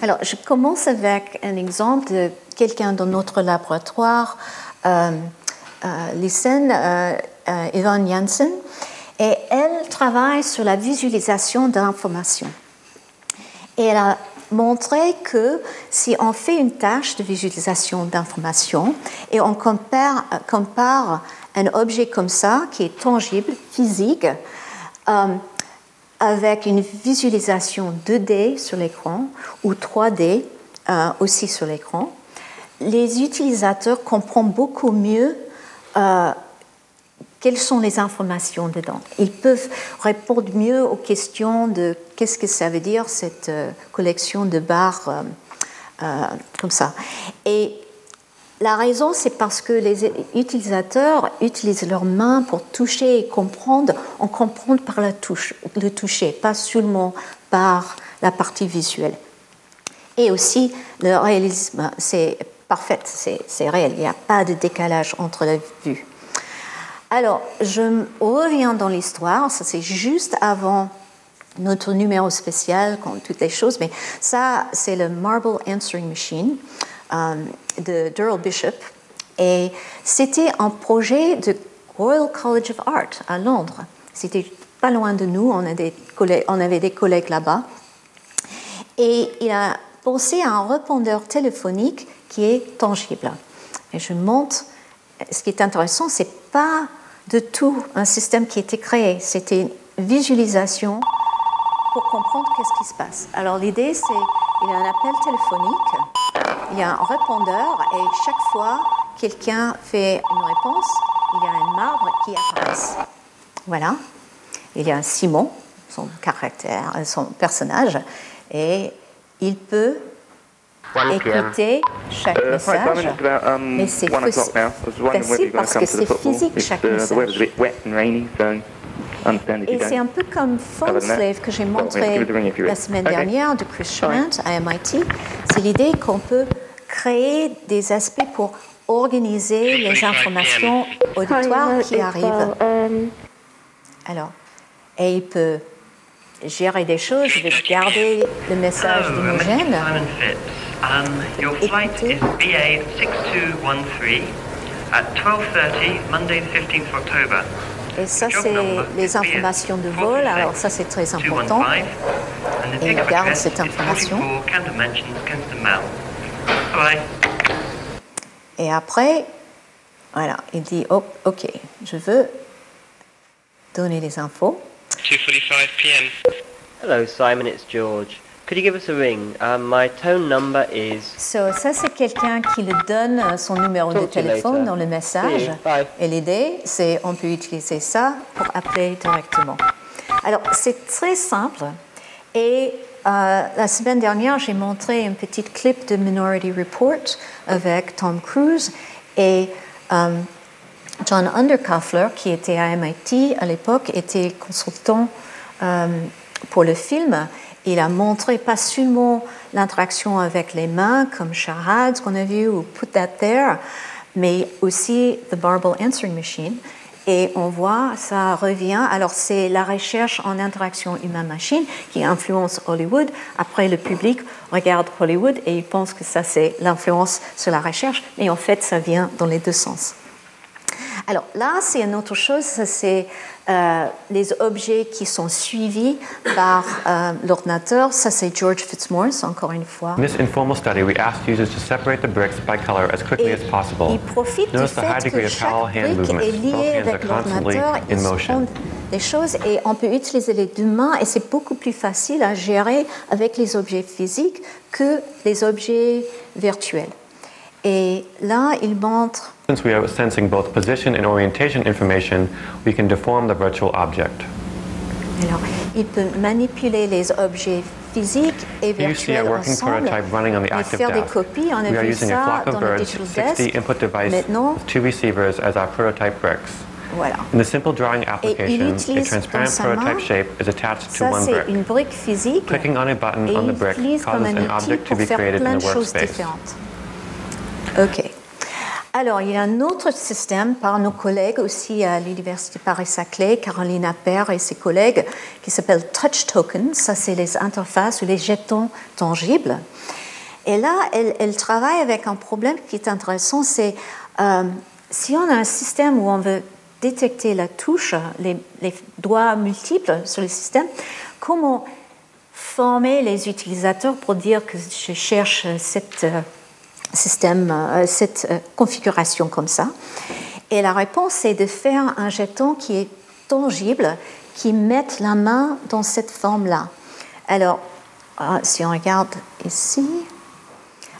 Alors, je commence avec un exemple de quelqu'un dans notre laboratoire. Euh, euh, Lysen, euh, euh, Yvonne Janssen, et elle travaille sur la visualisation d'informations. Elle a montré que si on fait une tâche de visualisation d'informations et on compare, un objet comme ça, qui est tangible, physique, avec une visualisation 2D sur l'écran ou 3D euh, aussi sur l'écran, les utilisateurs comprennent beaucoup mieux euh, quelles sont les informations dedans? Ils peuvent répondre mieux aux questions de qu'est-ce que ça veut dire cette euh, collection de barres euh, comme ça. Et la raison, c'est parce que les utilisateurs utilisent leurs mains pour toucher et comprendre. On comprend par la touche, le toucher, pas seulement par la partie visuelle. Et aussi, le réalisme, c'est parfait, c'est réel. Il n'y a pas de décalage entre la vue alors, je reviens dans l'histoire, ça c'est juste avant notre numéro spécial, toutes les choses, mais ça c'est le Marble Answering Machine euh, de Durrell Bishop. Et c'était un projet de Royal College of Art à Londres. C'était pas loin de nous, on, on avait des collègues là-bas. Et il a pensé à un répondeur téléphonique qui est tangible. Et je montre, ce qui est intéressant, c'est pas de tout un système qui était créé. C'était une visualisation pour comprendre qu'est-ce qui se passe. Alors l'idée, c'est il y a un appel téléphonique, il y a un répondeur et chaque fois quelqu'un fait une réponse, il y a un marbre qui apparaît. Voilà. Il y a un Simon, son caractère, son personnage, et il peut écouter chaque uh, message, um, mais c'est facile parce que c'est physique chaque uh, message. Et c'est un peu comme Phone Slave que j'ai montré la semaine dernière de Chris Schrandt à MIT. C'est l'idée qu'on peut créer des aspects pour organiser les informations auditoires qui arrivent. Um, Alors, et il peut gérer des choses, je vais garder le message d'Imogène. Um, your flight is BA 6213 at 12.30, Monday the 15th of October. Et ça, c'est les informations de vol. Alors ça, c'est très important. Et il garde cette information. Et après, voilà, il dit, oh, OK, je veux donner les infos. 2.45 p.m. Hello, Simon, it's George. Could you give us a ring? Um, my tone number is. So, ça, c'est quelqu'un qui le donne euh, son numéro de téléphone dans le message. Et l'idée, c'est on peut utiliser ça pour appeler directement. Alors, c'est très simple. Et euh, la semaine dernière, j'ai montré un petit clip de Minority Report avec Tom Cruise et euh, John Undercuffler, qui était à MIT à l'époque, était consultant pour le film il a montré pas seulement l'interaction avec les mains, comme charades qu'on a vu, ou Put That There, mais aussi The Marble Answering Machine. Et on voit, ça revient. Alors, c'est la recherche en interaction humain-machine qui influence Hollywood. Après, le public regarde Hollywood et il pense que ça, c'est l'influence sur la recherche. Mais en fait, ça vient dans les deux sens. Alors là, c'est une autre chose, c'est euh, les objets qui sont suivis par euh, l'ordinateur. Ça, c'est George Fitzmaurice, encore une fois. In this informal study, we asked users to separate the bricks by color as quickly as possible. Il profite du fait que chaque brique est liée avec l'ordinateur. Ils font des choses et on peut utiliser les deux mains et c'est beaucoup plus facile à gérer avec les objets physiques que les objets virtuels. Et là, il montre. Since we are sensing both position and orientation information, we can deform the virtual object. Alors, il peut manipuler les objets physiques et virtuels ensemble et faire des copies. On a vu ça dans le Digital Desk. Maintenant, two receivers as our prototype bricks. Voilà. In the simple drawing application, a transparent prototype shape is attached to ça, one brick. Une brique physique. Clicking on a button on the brick causes an object to be created in the workspace. Différentes. Alors, il y a un autre système par nos collègues aussi à l'Université Paris-Saclay, Caroline Appert et ses collègues, qui s'appelle Touch Tokens. Ça, c'est les interfaces ou les jetons tangibles. Et là, elle, travaille avec un problème qui est intéressant, c'est euh, si on a un système où on veut détecter la touche, les, doigts multiples sur le système, comment former les utilisateurs pour dire que je cherche cette, euh, système, euh, cette euh, configuration comme ça. Et la réponse, c'est de faire un jeton qui est tangible, qui mette la main dans cette forme-là. Alors, si on regarde ici,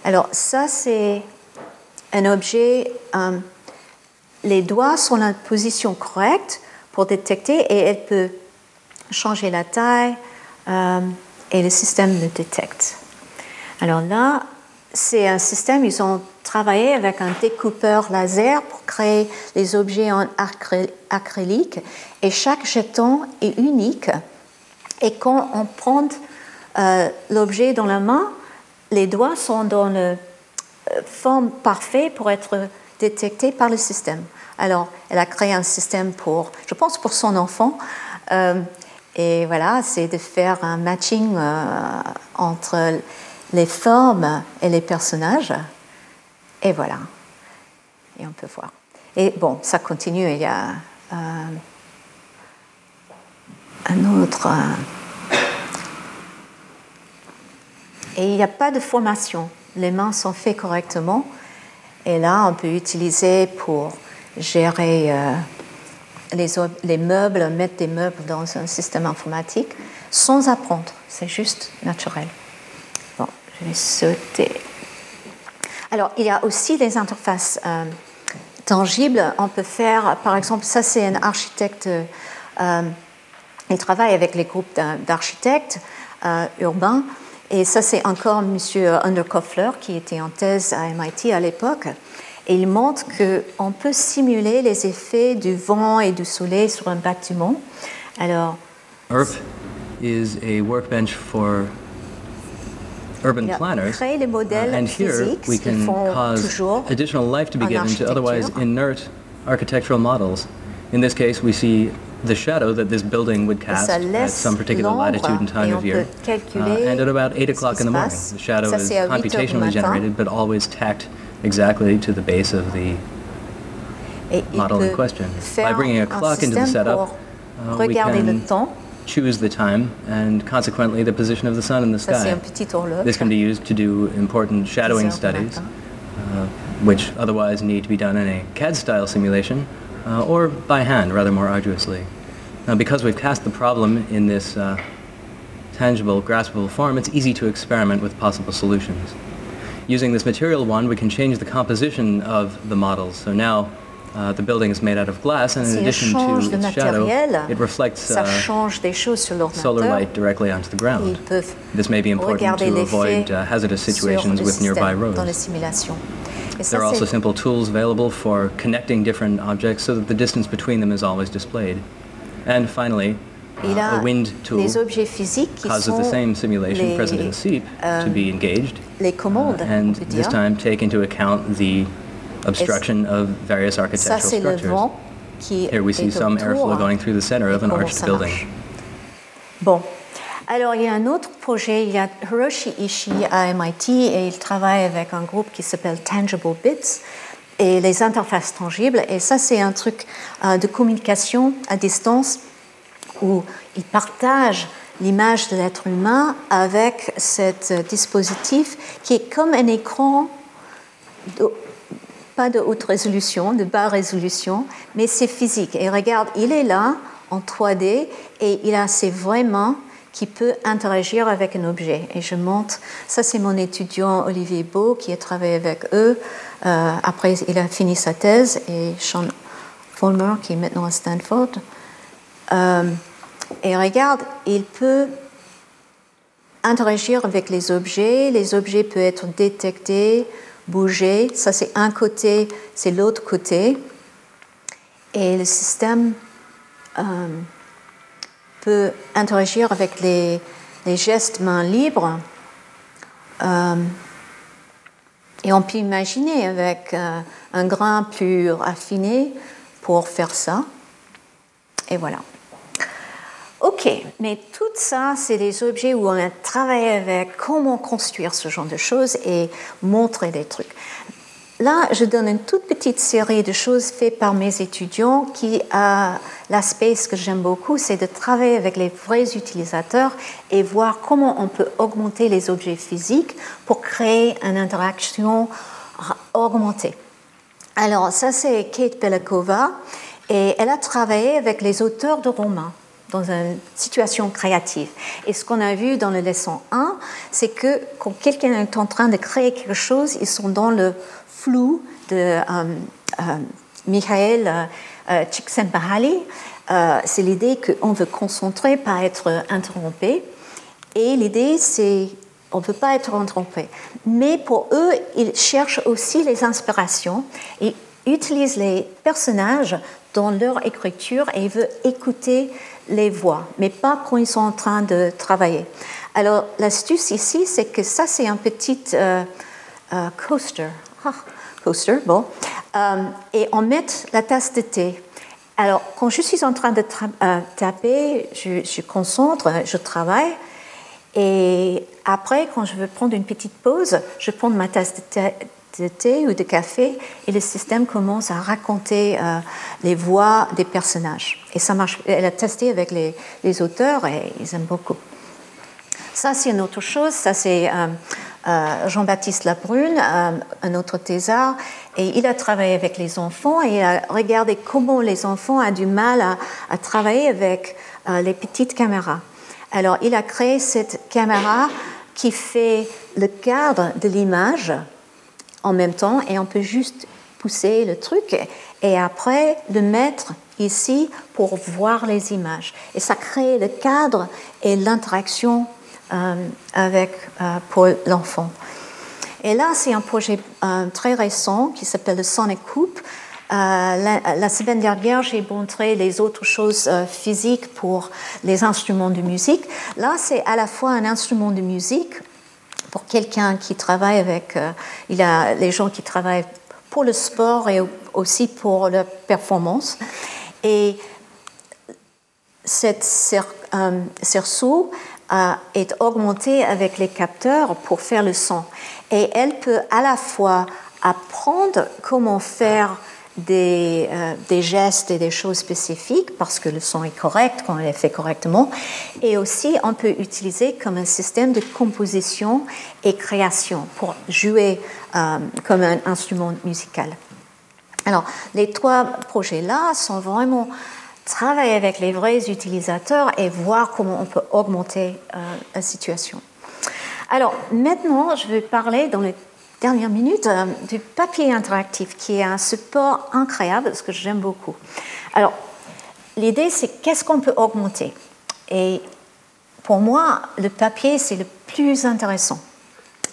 alors ça c'est un objet les doigts sont la position correcte pour détecter et elle peut changer la taille euh, et le système le détecte. Alors là, c'est un système, ils ont travaillé avec un découpeur laser pour créer les objets en acrylique et chaque jeton est unique. Et quand on prend euh, l'objet dans la main, les doigts sont dans la euh, forme parfaite pour être détectés par le système. Alors, elle a créé un système pour, je pense, pour son enfant. Euh, et voilà, c'est de faire un matching entre les formes et les personnages. Et voilà. Et on peut voir. Et bon, ça continue. Il y a euh, un autre. et il n'y a pas de formation. Les mains sont faites correctement. Et là, on peut utiliser pour gérer euh, les, meubles, mettre des meubles dans un système informatique sans apprendre. C'est juste naturel. Alors, il y a aussi des interfaces euh, tangibles. On peut faire, par exemple, ça c'est un architecte, euh, il travaille avec les groupes d'architectes urbains. Et ça, c'est encore M. Underkoffler, qui était en thèse à MIT à l'époque. Et il montre qu'on peut simuler les effets du vent et du soleil sur un bâtiment. Alors, ERP is a workbench for urban planners. Uh, and here we can cause additional life to be given to otherwise inert architectural models. In this case, we see the shadow that this building would cast at some particular latitude and time of year. Uh, and at about 8 o'clock in the morning, the shadow is computationally generated, but always tacked exactly to the base of the model in question. By bringing a clock into the setup, uh, we can choose the time and consequently the position of the sun in the sky. This can be used to do important shadowing studies, uh, which otherwise need to be done in a CAD-style simulation uh, or by hand rather more arduously. Now, because we've cast the problem in this uh, tangible, graspable form, it's easy to experiment with possible solutions. Using this material one, we can change the composition of the models. So now uh, the building is made out of glass, and in addition to its shadow, it reflects uh, solar light directly onto the ground. This may be important to avoid uh, hazardous situations with nearby roads. There are also simple tools available for connecting different objects so that the distance between them is always displayed. And finally, Il a uh, a wind tool objets physiques qui causes the same simulation les, present in SEEP to be um, engaged. Les commandes, uh, and this time take into account the obstruction of various architectural ça, structures. Here we see some airflow going through the center of an arched building. Bon. Alors, il y a un autre projet, il y a Hiroshi Ishii à MIT et il travaille avec un groupe qui s'appelle Tangible Bits et les interfaces tangibles. Et ça, c'est un truc euh, de communication à distance où il partage l'image de l'être humain avec ce dispositif qui est comme un écran, pas de haute résolution, de bas résolution, mais c'est physique. Et regarde, il est là en 3D et il a ses vraies mains qui peut interagir avec un objet. Et je montre, ça c'est mon étudiant Olivier Beau qui a travaillé avec eux. Euh, après, il a fini sa thèse et Sean Fulmer qui est maintenant à Stanford. Euh, et regarde, il peut interagir avec les objets. Les objets peuvent être détectés, bouger. Ça, c'est un côté, c'est l'autre côté. Et le système euh, peut interagir avec les, gestes mains libres. Euh, et on peut imaginer avec euh, un grain plus affiné pour faire ça. Et voilà. Ok, mais tout ça, c'est des objets où on a travaillé avec comment construire ce genre de choses et montrer des trucs. là, je donne une toute petite série de choses faites par mes étudiants qui a l'aspect, ce que j'aime beaucoup, c'est de travailler avec les vrais utilisateurs et voir comment on peut augmenter les objets physiques pour créer une interaction augmentée. Alors, ça, c'est Kate Belakova et elle a travaillé avec les auteurs de romans dans une situation créative. Et ce qu'on a vu dans le leçon 1, c'est que quand quelqu'un est en train de créer quelque chose, ils sont dans le flou de euh, euh, Michael euh, Csikszentmihalyi. c'est l'idée qu'on veut concentrer, pas être interrompu. Et l'idée, c'est on ne peut pas être interrompu. Mais pour eux, ils cherchent aussi les inspirations et utilisent les personnages dans leur écriture et veulent écouter les voix, mais pas quand ils sont en train de travailler. Alors, l'astuce ici, c'est que ça, c'est un petit coaster. Ah, coaster, bon. Euh, et on met la tasse de thé. Alors, quand je suis en train de euh, taper, je, je, concentre, je travaille. Et après, quand je veux prendre une petite pause, je prends ma tasse de thé, ou de café et le système commence à raconter euh, les voix des personnages. Et ça marche. Elle a testé avec les, auteurs et ils aiment beaucoup. Ça, c'est une autre chose. Ça, c'est euh, Jean-Baptiste Labrune, euh, un autre thésard, et il a travaillé avec les enfants et il a regardé comment les enfants ont du mal à, travailler avec euh, les petites caméras. Alors, il a créé cette caméra qui fait le cadre de l'image en même temps et on peut juste pousser le truc et après le mettre ici pour voir les images. Et ça crée le cadre et l'interaction euh, avec, euh, pour l'enfant. Et là, c'est un projet euh, très récent qui s'appelle le Sonic Coupe. la, semaine dernière, j'ai montré les autres choses physiques pour les instruments de musique. Là, c'est à la fois un instrument de musique pour quelqu'un qui travaille avec. il y a les gens qui travaillent pour le sport et aussi pour la performance. Et cette cerceau est augmentée avec les capteurs pour faire le son. Et elle peut à la fois apprendre comment faire des, euh, des, gestes et des choses spécifiques parce que le son est correct quand elle est fait correctement. Et aussi, on peut utiliser comme un système de composition et création pour jouer euh, comme un instrument musical. Alors, les trois projets-là sont vraiment travailler avec les vrais utilisateurs et voir comment on peut augmenter euh, la situation. Alors maintenant, je vais parler dans les dernières minutes euh, du papier interactif, qui est un support incroyable, ce que j'aime beaucoup. Alors, l'idée, c'est qu'est-ce qu'on peut augmenter? Et pour moi, le papier, c'est le plus intéressant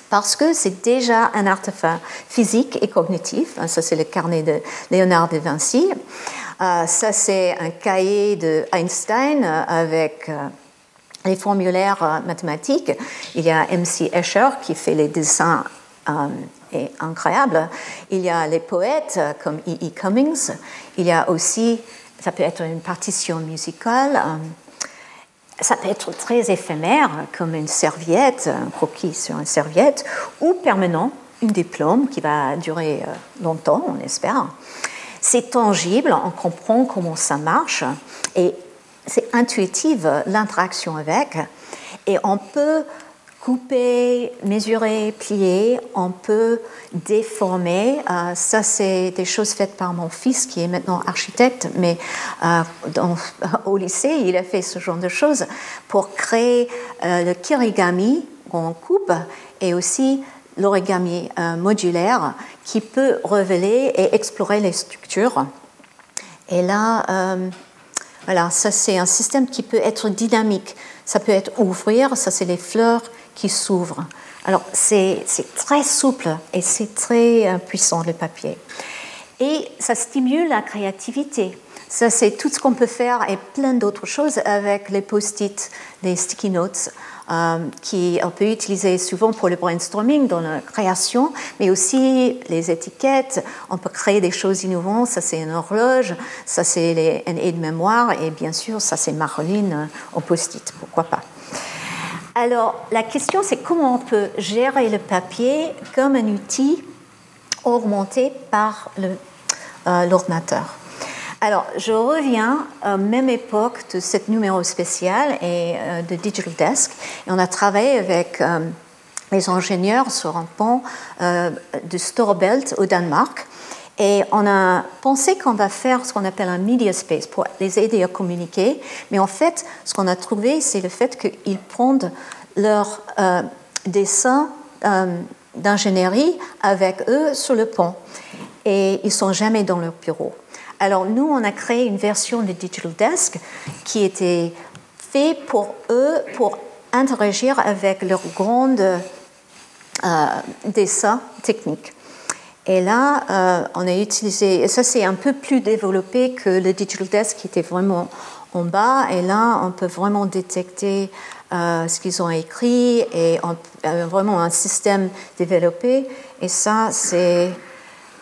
parce que c'est déjà un artefact physique et cognitif. Ça, c'est le carnet de Léonard de Vinci. Euh, ça, c'est un cahier de Einstein euh, avec les formulaires mathématiques. Il y a M.C. Escher qui fait les dessins et incroyables. Il y a les poètes comme E. E. Cummings. Il y a aussi, ça peut être une partition musicale. ça peut être très éphémère, comme une serviette, un croquis sur une serviette, ou permanent, une diplôme qui va durer longtemps, on espère. C'est tangible, on comprend comment ça marche et c'est intuitif l'interaction avec. Et on peut couper, mesurer, plier, on peut déformer. Euh, ça, c'est des choses faites par mon fils qui est maintenant architecte, mais euh, (laughs) au lycée, il a fait ce genre de choses pour créer euh, le kirigami, on coupe, et aussi l'origami modulaire qui peut révéler et explorer les structures. Et là, voilà, ça c'est un système qui peut être dynamique. Ça peut être ouvrir, ça c'est les fleurs qui s'ouvrent. Alors c'est très souple et c'est très euh, puissant le papier. Et ça stimule la créativité. Ça, c'est tout ce qu'on peut faire et plein d'autres choses avec les post-it, les sticky notes. Euh, qui on peut utiliser souvent pour le brainstorming dans la création, mais aussi les étiquettes. On peut créer des choses innovantes. Ça, c'est une horloge, ça, c'est un aide-mémoire, et bien sûr, ça, c'est Marilyn euh, au post-it. Pourquoi pas? Alors, la question, c'est comment on peut gérer le papier comme un outil augmenté par l'ordinateur. Alors, je reviens à même époque de cette numéro spécial et de Digital Desk. Et on a travaillé avec les ingénieurs sur un pont de Storebelt au Danemark. Et on a pensé qu'on va faire ce qu'on appelle un media space pour les aider à communiquer. Mais en fait, ce qu'on a trouvé, c'est le fait qu'ils prennent leurs euh, dessins euh, d'ingénierie avec eux sur le pont. Et ils sont jamais dans leur bureau. Alors nous, on a créé une version de Digital Desk qui était fait pour eux, pour interagir avec leurs grands euh, dessins techniques. Et là, euh, on a utilisé, et ça c'est un peu plus développé que le Digital Desk qui était vraiment en bas. Et là, on peut vraiment détecter euh, ce qu'ils ont écrit et on, euh, vraiment un système développé. Et ça, c'est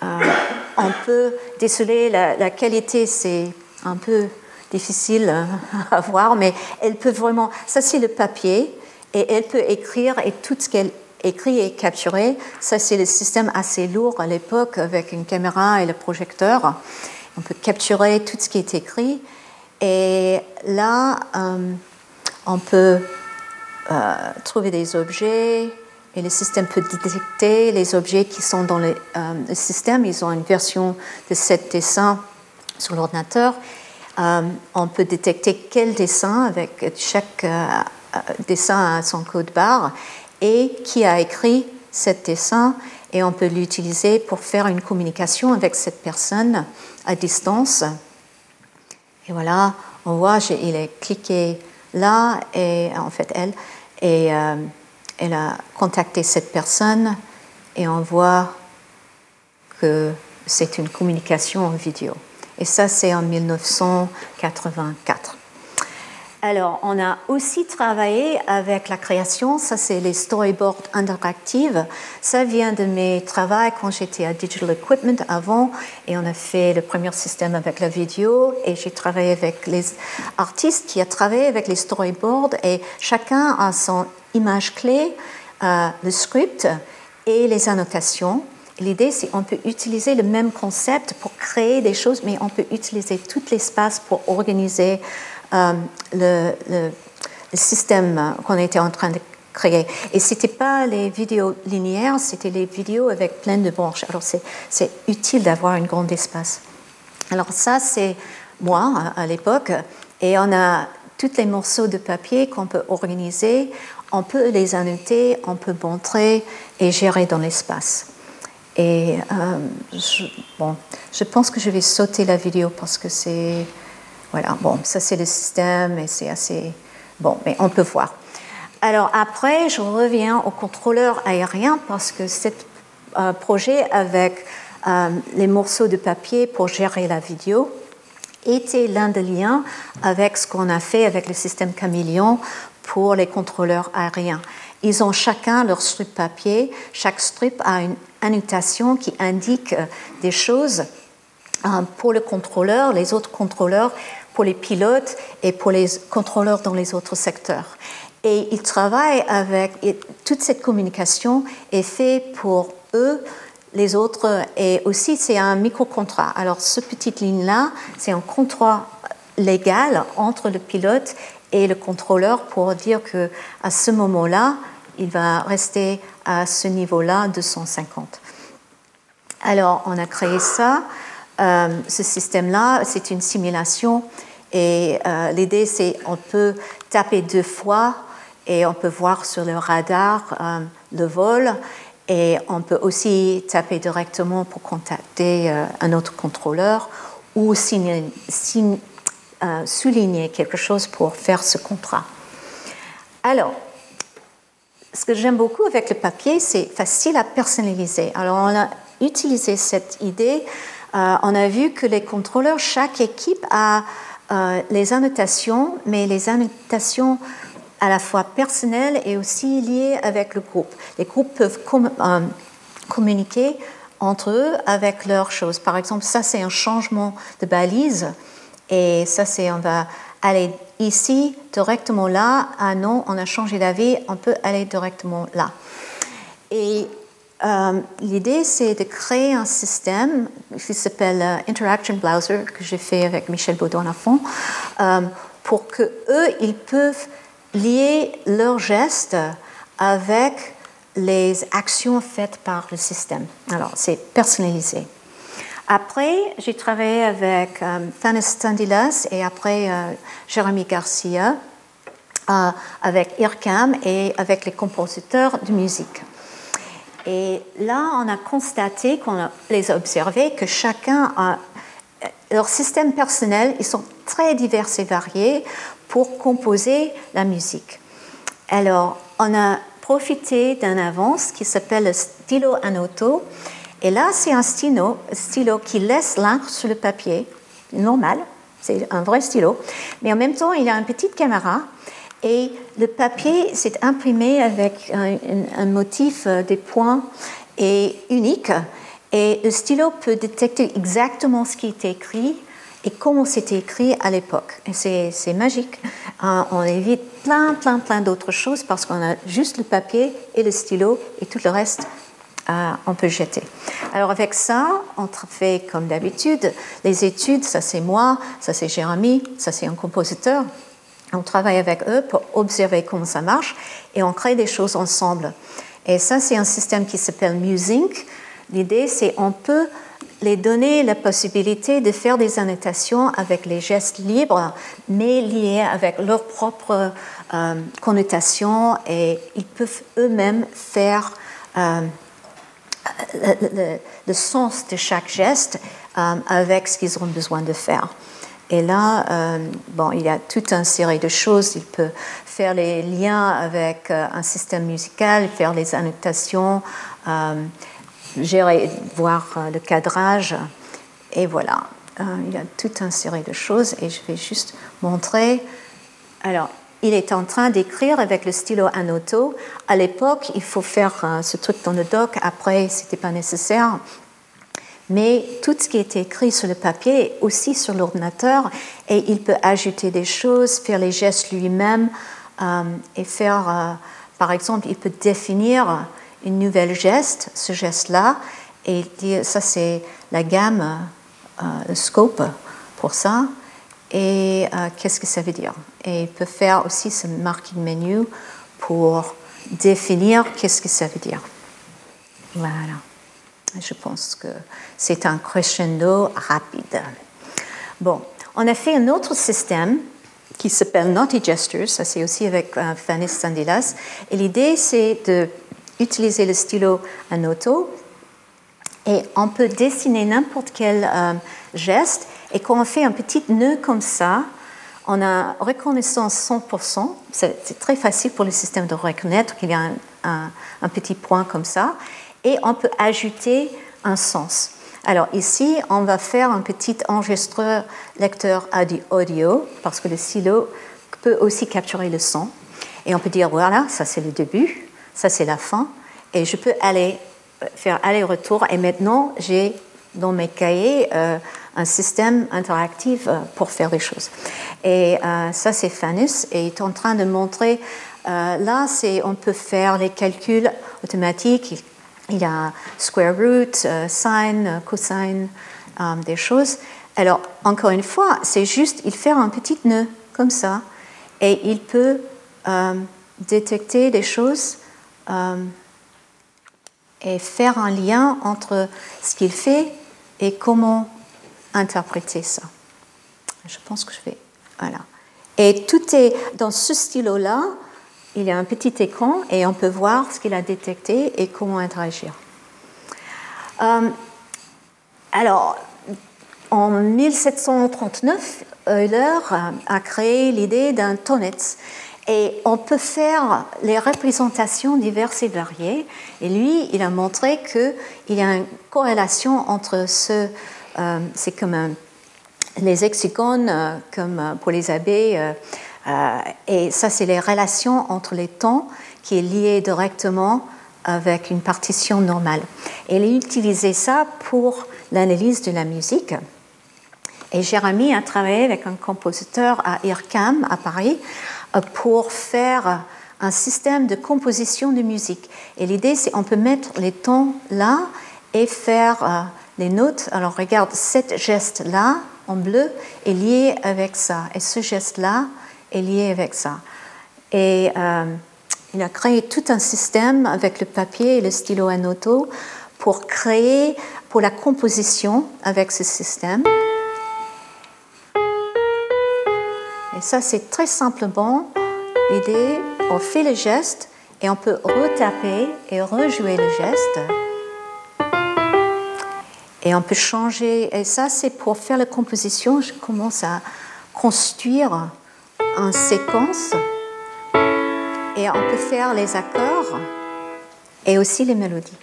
un peu, désolé, la, la qualité c'est un peu difficile (laughs) à voir, mais elle peut vraiment, ça c'est le papier, et elle peut écrire et tout ce qu'elle écrit et capturé. Ça, c'est le système assez lourd à l'époque avec une caméra et le projecteur. On peut capturer tout ce qui est écrit. Et là, euh, on peut euh, trouver des objets et le système peut détecter les objets qui sont dans le, euh, le système. Ils ont une version de cet dessin sur l'ordinateur. on peut détecter quel dessin avec chaque dessin à son code barre et qui a écrit cet dessin et on peut l'utiliser pour faire une communication avec cette personne à distance. Et voilà, on voit, il est cliqué là et en fait elle, et euh, elle a contacté cette personne et on voit que c'est une communication en vidéo. Et ça, c'est en 1984. Alors, on a aussi travaillé avec la création, ça c'est les storyboards interactives. Ça vient de mes travaux quand j'étais à Digital Equipment avant, et on a fait le premier système avec la vidéo, et j'ai travaillé avec les artistes qui ont travaillé avec les storyboards, et chacun a son image clé, euh, le script et les annotations. L'idée, c'est qu'on peut utiliser le même concept pour créer des choses, mais on peut utiliser tout l'espace pour organiser euh, le, système qu'on était en train de créer. Et ce n'était pas les vidéos linéaires, c'était les vidéos avec plein de branches. Alors c'est utile d'avoir un grand espace. Alors ça, c'est moi à, l'époque. Et on a tous les morceaux de papier qu'on peut organiser, on peut les annoter, on peut montrer et gérer dans l'espace. Et euh, bon, je pense que je vais sauter la vidéo parce que c'est voilà, bon, ça c'est le système et c'est assez bon, mais on peut voir. Alors après, je reviens au contrôleur aérien parce que ce euh, projet avec euh, les morceaux de papier pour gérer la vidéo était l'un des liens avec ce qu'on a fait avec le système Caméléon pour les contrôleurs aériens. Ils ont chacun leur strip papier. Chaque strip a une annotation qui indique euh, des choses pour le contrôleur. Les autres contrôleurs pour les pilotes et pour les contrôleurs dans les autres secteurs. Et ils travaillent avec, toute cette communication est faite pour eux, les autres, et aussi c'est un micro-contrat. Alors, ce petite ligne-là, c'est un contrat légal entre le pilote et le contrôleur pour dire que à ce moment-là, il va rester à ce niveau-là de 150. Alors, on a créé ça. Euh, ce système-là, c'est une simulation et euh, l'idée, c'est on peut taper deux fois et on peut voir sur le radar euh, le vol. Et on peut aussi taper directement pour contacter euh, un autre contrôleur ou souligner quelque chose pour faire ce contrat. Alors, ce que j'aime beaucoup avec le papier, c'est facile à personnaliser. Alors, on a utilisé cette idée. on a vu que les contrôleurs, chaque équipe a euh, les annotations, mais les annotations à la fois personnelles et aussi liées avec le groupe. Les groupes peuvent euh, communiquer entre eux avec leurs choses. Par exemple, ça c'est un changement de balise et ça c'est on va aller ici directement là. Ah non, on a changé d'avis, on peut aller directement là. L'idée, c'est de créer un système qui s'appelle Interaction Browser, que j'ai fait avec Michel Baudon à fond, pour que eux, ils peuvent lier leurs gestes avec les actions faites par le système. Alors, c'est personnalisé. Après, j'ai travaillé avec euh, Thanis Standilas et après euh, Jérémy Garcia, euh, avec IRCAM et avec les compositeurs de musique. Et là, on a constaté, qu'on les a observés, que chacun a leur système personnel, ils sont très divers et variés pour composer la musique. Alors, on a profité d'un avance qui s'appelle le stylo anoto. Et là, c'est un stylo, stylo qui laisse l'encre sur le papier, normal, c'est un vrai stylo. Mais en même temps, il a une petite caméra et le papier s'est imprimé avec un, motif euh, des points et unique. Et le stylo peut détecter exactement ce qui est écrit et comment c'était écrit à l'époque. Et c'est magique. Euh, on évite plein, plein, plein d'autres choses parce qu'on a juste le papier et le stylo et tout le reste, euh, on peut jeter. Alors avec ça, on fait comme d'habitude les études, ça c'est moi, ça c'est Jérémy, ça c'est un compositeur. On travaille avec eux pour observer comment ça marche et on crée des choses ensemble. Et ça, c'est un système qui s'appelle Musing. L'idée, c'est on peut les donner la possibilité de faire des annotations avec les gestes libres, mais liés avec leurs propres euh, connotations et ils peuvent eux-mêmes faire euh, le, sens de chaque geste euh, avec ce qu'ils auront besoin de faire. Et là, bon, il y a toute une série de choses. Il peut faire les liens avec un système musical, faire les annotations gérer, voir euh, le cadrage. Et voilà, euh, il y a toute une série de choses et je vais juste montrer. Alors, il est en train d'écrire avec le stylo Anoto. À l'époque, il faut faire euh, ce truc dans le doc. Après, ce n'était pas nécessaire. Mais tout ce qui est écrit sur le papier est aussi sur l'ordinateur et il peut ajouter des choses, faire les gestes lui-même et faire, par exemple, il peut définir une nouvelle geste, ce geste-là, et dire ça c'est la gamme, euh, le scope pour ça, et euh, qu'est-ce que ça veut dire? Et il peut faire aussi ce marking menu pour définir qu'est-ce que ça veut dire. Voilà. Je pense que c'est un crescendo rapide. Bon, on a fait un autre système qui s'appelle Naughty Gestures, ça c'est aussi avec euh, Fanny Sandilas, et l'idée c'est de utiliser le stylo en auto et on peut dessiner n'importe quel euh, geste et quand on fait un petit nœud comme ça, on a reconnaissance 100%. C'est très facile pour le système de reconnaître qu'il y a un, petit point comme ça et on peut ajouter un sens. Alors ici, on va faire un petit enregistreur lecteur audio parce que le stylo peut aussi capturer le son. Et on peut dire, voilà, ça c'est le début, ça, c'est la fin. Et je peux aller faire aller-retour. Et maintenant, j'ai dans mes cahiers euh, un système interactif euh, pour faire des choses. Et euh, ça, c'est Fanus. Et il est en train de montrer. là, c'est on peut faire les calculs automatiques. Il y a square root, sine, cosine, des choses. Alors, encore une fois, c'est juste, il fait un petit nœud comme ça. Et il peut détecter des choses euh, et faire un lien entre ce qu'il fait et comment interpréter ça. Je pense que je vais. Voilà. Et tout est dans ce stylo-là. Il y a un petit écran et on peut voir ce qu'il a détecté et comment interagir. Euh, alors, en 1739, Euler a créé l'idée d'un tonnet et on peut faire les représentations diverses et variées. Et lui, il a montré qu'il y a une corrélation entre ce, euh, c'est comme les hexagones, euh, comme pour les abeilles, et ça, c'est les relations entre les temps qui est lié directement avec une partition normale. Il a utilisé ça pour l'analyse de la musique. Et Jérémy a travaillé avec un compositeur à IRCAM à Paris pour faire un système de composition de musique. Et l'idée, c'est on peut mettre les tons là et faire euh, les notes. Alors regarde, cet geste-là, en bleu, est lié avec ça. Et ce geste-là est lié avec ça. Et euh, il a créé tout un système avec le papier et le stylo anoto pour créer, pour la composition avec ce système. Et ça, c'est très simplement l'idée, on fait le geste et on peut retaper et rejouer le geste. Et on peut changer. Et ça, c'est pour faire la composition. Je commence à construire en séquence. Et on peut faire les accords et aussi les mélodies.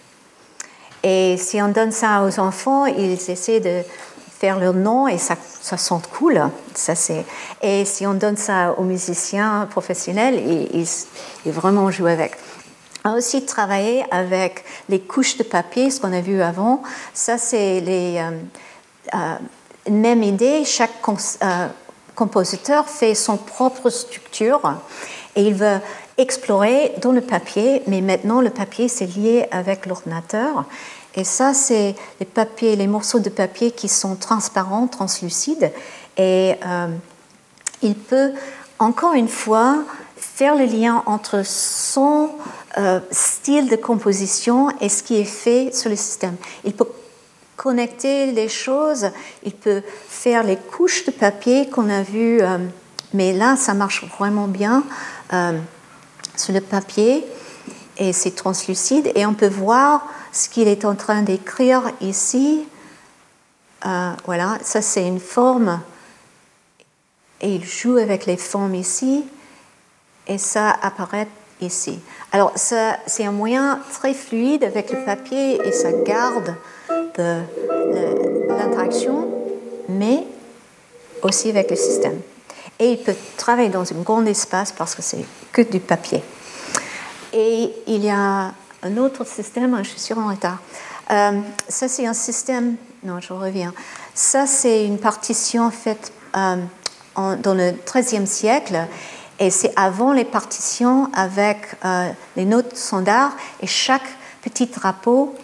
Et si on donne ça aux enfants, ils essaient de faire leur nom et ça, ça sent cool. Ça, c'est... Et si on donne ça aux musiciens professionnels, ils, ils, vraiment jouent avec. On a aussi travaillé avec les couches de papier, ce qu'on a vu avant. Ça, c'est les, euh, euh, même idée. Chaque euh, compositeur fait son propre structure et il veut explorer dans le papier, mais maintenant le papier c'est lié avec l'ordinateur et ça, c'est les papiers, les morceaux de papier qui sont transparents, translucides. Et euh, il peut, encore une fois, faire le lien entre son euh, style de composition et ce qui est fait sur le système. Il peut connecter les choses, il peut faire les couches de papier qu'on a vues, euh, mais là, ça marche vraiment bien sur le papier et c'est translucide et on peut voir ce qu'il est en train d'écrire ici. Euh, voilà, ça c'est une forme et il joue avec les formes ici et ça apparaît ici. Alors c'est un moyen très fluide avec le papier et ça garde de, l'interaction, mais aussi avec le système. Et il peut travailler dans un grand espace parce que c'est que du papier. Et il y a un autre système, je suis sur en retard. Euh, ça, c'est un système. Non, je reviens. Ça, c'est une partition faite euh, dans le XIIIe siècle. Et c'est avant les partitions avec euh, les notes standards. Et chaque petit drapeau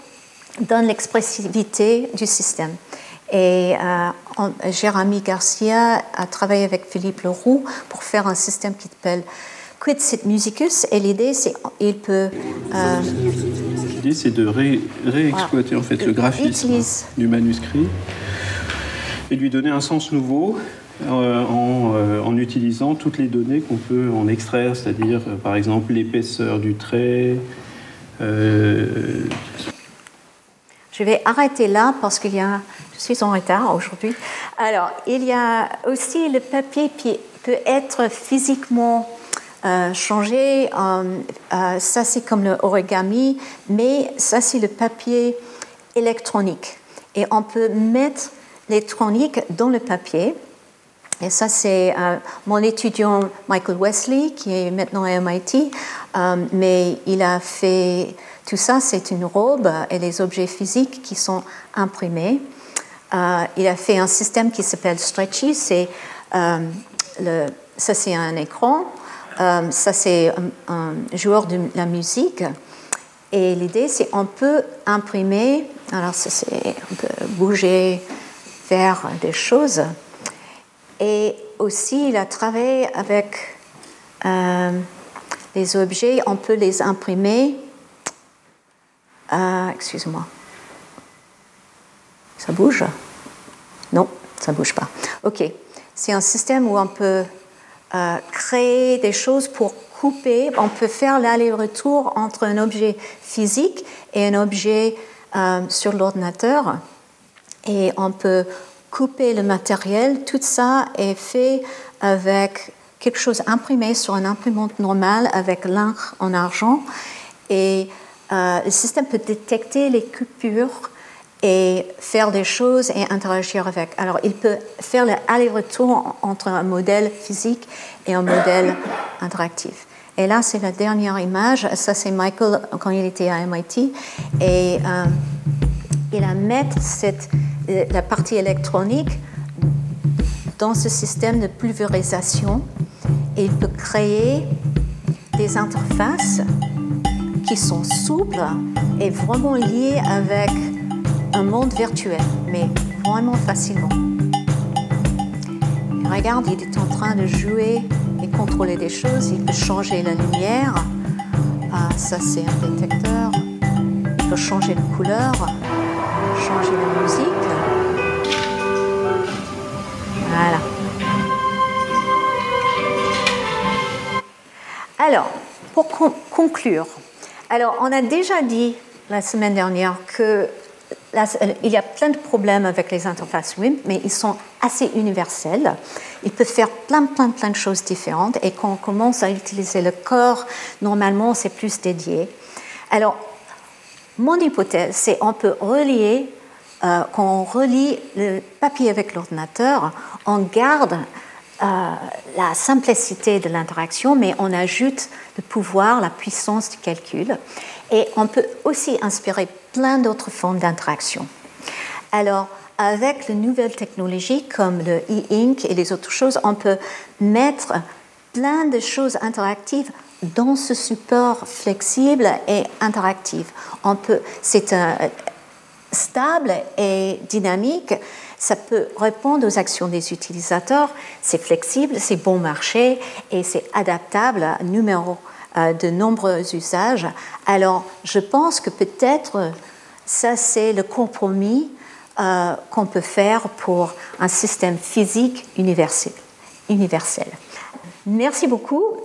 donne l'expressivité du système. Et Jérémy Garcia a travaillé avec Philippe Leroux pour faire un système qui s'appelle Quidsit Musicus et l'idée c'est il peut euh, l'idée c'est de réexploiter en fait le graphisme du manuscrit et lui donner un sens nouveau euh, en, euh, en, utilisant toutes les données qu'on peut en extraire, c'est-à-dire par exemple l'épaisseur du trait. Je vais arrêter là parce qu'il y a, je suis en retard aujourd'hui. Alors, il y a aussi le papier qui peut être physiquement euh, changer. Euh, euh, ça, c'est comme le origami, mais ça, c'est le papier électronique. Et on peut mettre l'électronique dans le papier. Et ça, c'est mon étudiant Michael Wesley, qui est maintenant à MIT, mais il a fait tout ça, c'est une robe et les objets physiques qui sont imprimés. il a fait un système qui s'appelle Stretchy, c'est le, ça c'est un écran euh, ça, c'est un, joueur de la musique. Et l'idée, c'est on peut imprimer, alors ça, c'est, bouger, faire des choses. Et aussi, il a travaillé avec euh, les objets, on peut les imprimer. Euh, excuse-moi. Ça bouge? Non, ça bouge pas. Ok. C'est un système où on peut euh, créer des choses pour couper. On peut faire l'aller-retour entre un objet physique et un objet euh, sur l'ordinateur. Et on peut couper le matériel. Tout ça est fait avec quelque chose imprimé sur une imprimante normale avec l'encre en argent. Et euh, le système peut détecter les coupures et faire des choses et interagir avec. Alors, il peut faire l'aller-retour entre un modèle physique et un modèle interactif. Et là, c'est la dernière image. Ça, c'est Michael quand il était à MIT. Et euh, il a cette, euh, la partie électronique dans ce système de pulvérisation. Et il peut créer des interfaces sont souples et vraiment liées avec un monde virtuel, mais vraiment facilement. regarde, il est en train de jouer et contrôler des choses. Il peut changer la lumière. Ah, ça c'est un détecteur. Il peut changer de couleur, changer la musique. Voilà. Alors, pour conclure, alors on a déjà dit la semaine dernière que y a plein de problèmes avec les interfaces WIMP, mais ils sont assez universels. Ils peuvent faire plein, plein, plein de choses différentes. Et quand on commence à utiliser le corps, normalement, c'est plus dédié. Alors, mon hypothèse, c'est qu'on peut relier, euh, quand on relie le papier avec l'ordinateur, on garde la simplicité de l'interaction, mais on ajoute le pouvoir, la puissance du calcul. Et on peut aussi inspirer plein d'autres formes d'interaction. Alors, avec les nouvelles technologies comme le e-ink et les autres choses, on peut mettre plein de choses interactives dans ce support flexible et interactif. On peut, c'est stable et dynamique. Ça peut répondre aux actions des utilisateurs. C'est flexible, c'est bon marché et c'est adaptable à numéro euh, de nombreux usages. Alors, je pense que peut-être ça, c'est le compromis euh, qu'on peut faire pour un système physique universel. universel. Merci beaucoup.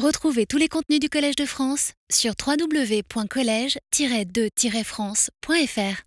Retrouvez tous les contenus du Collège de France sur www.colège-2-france.fr.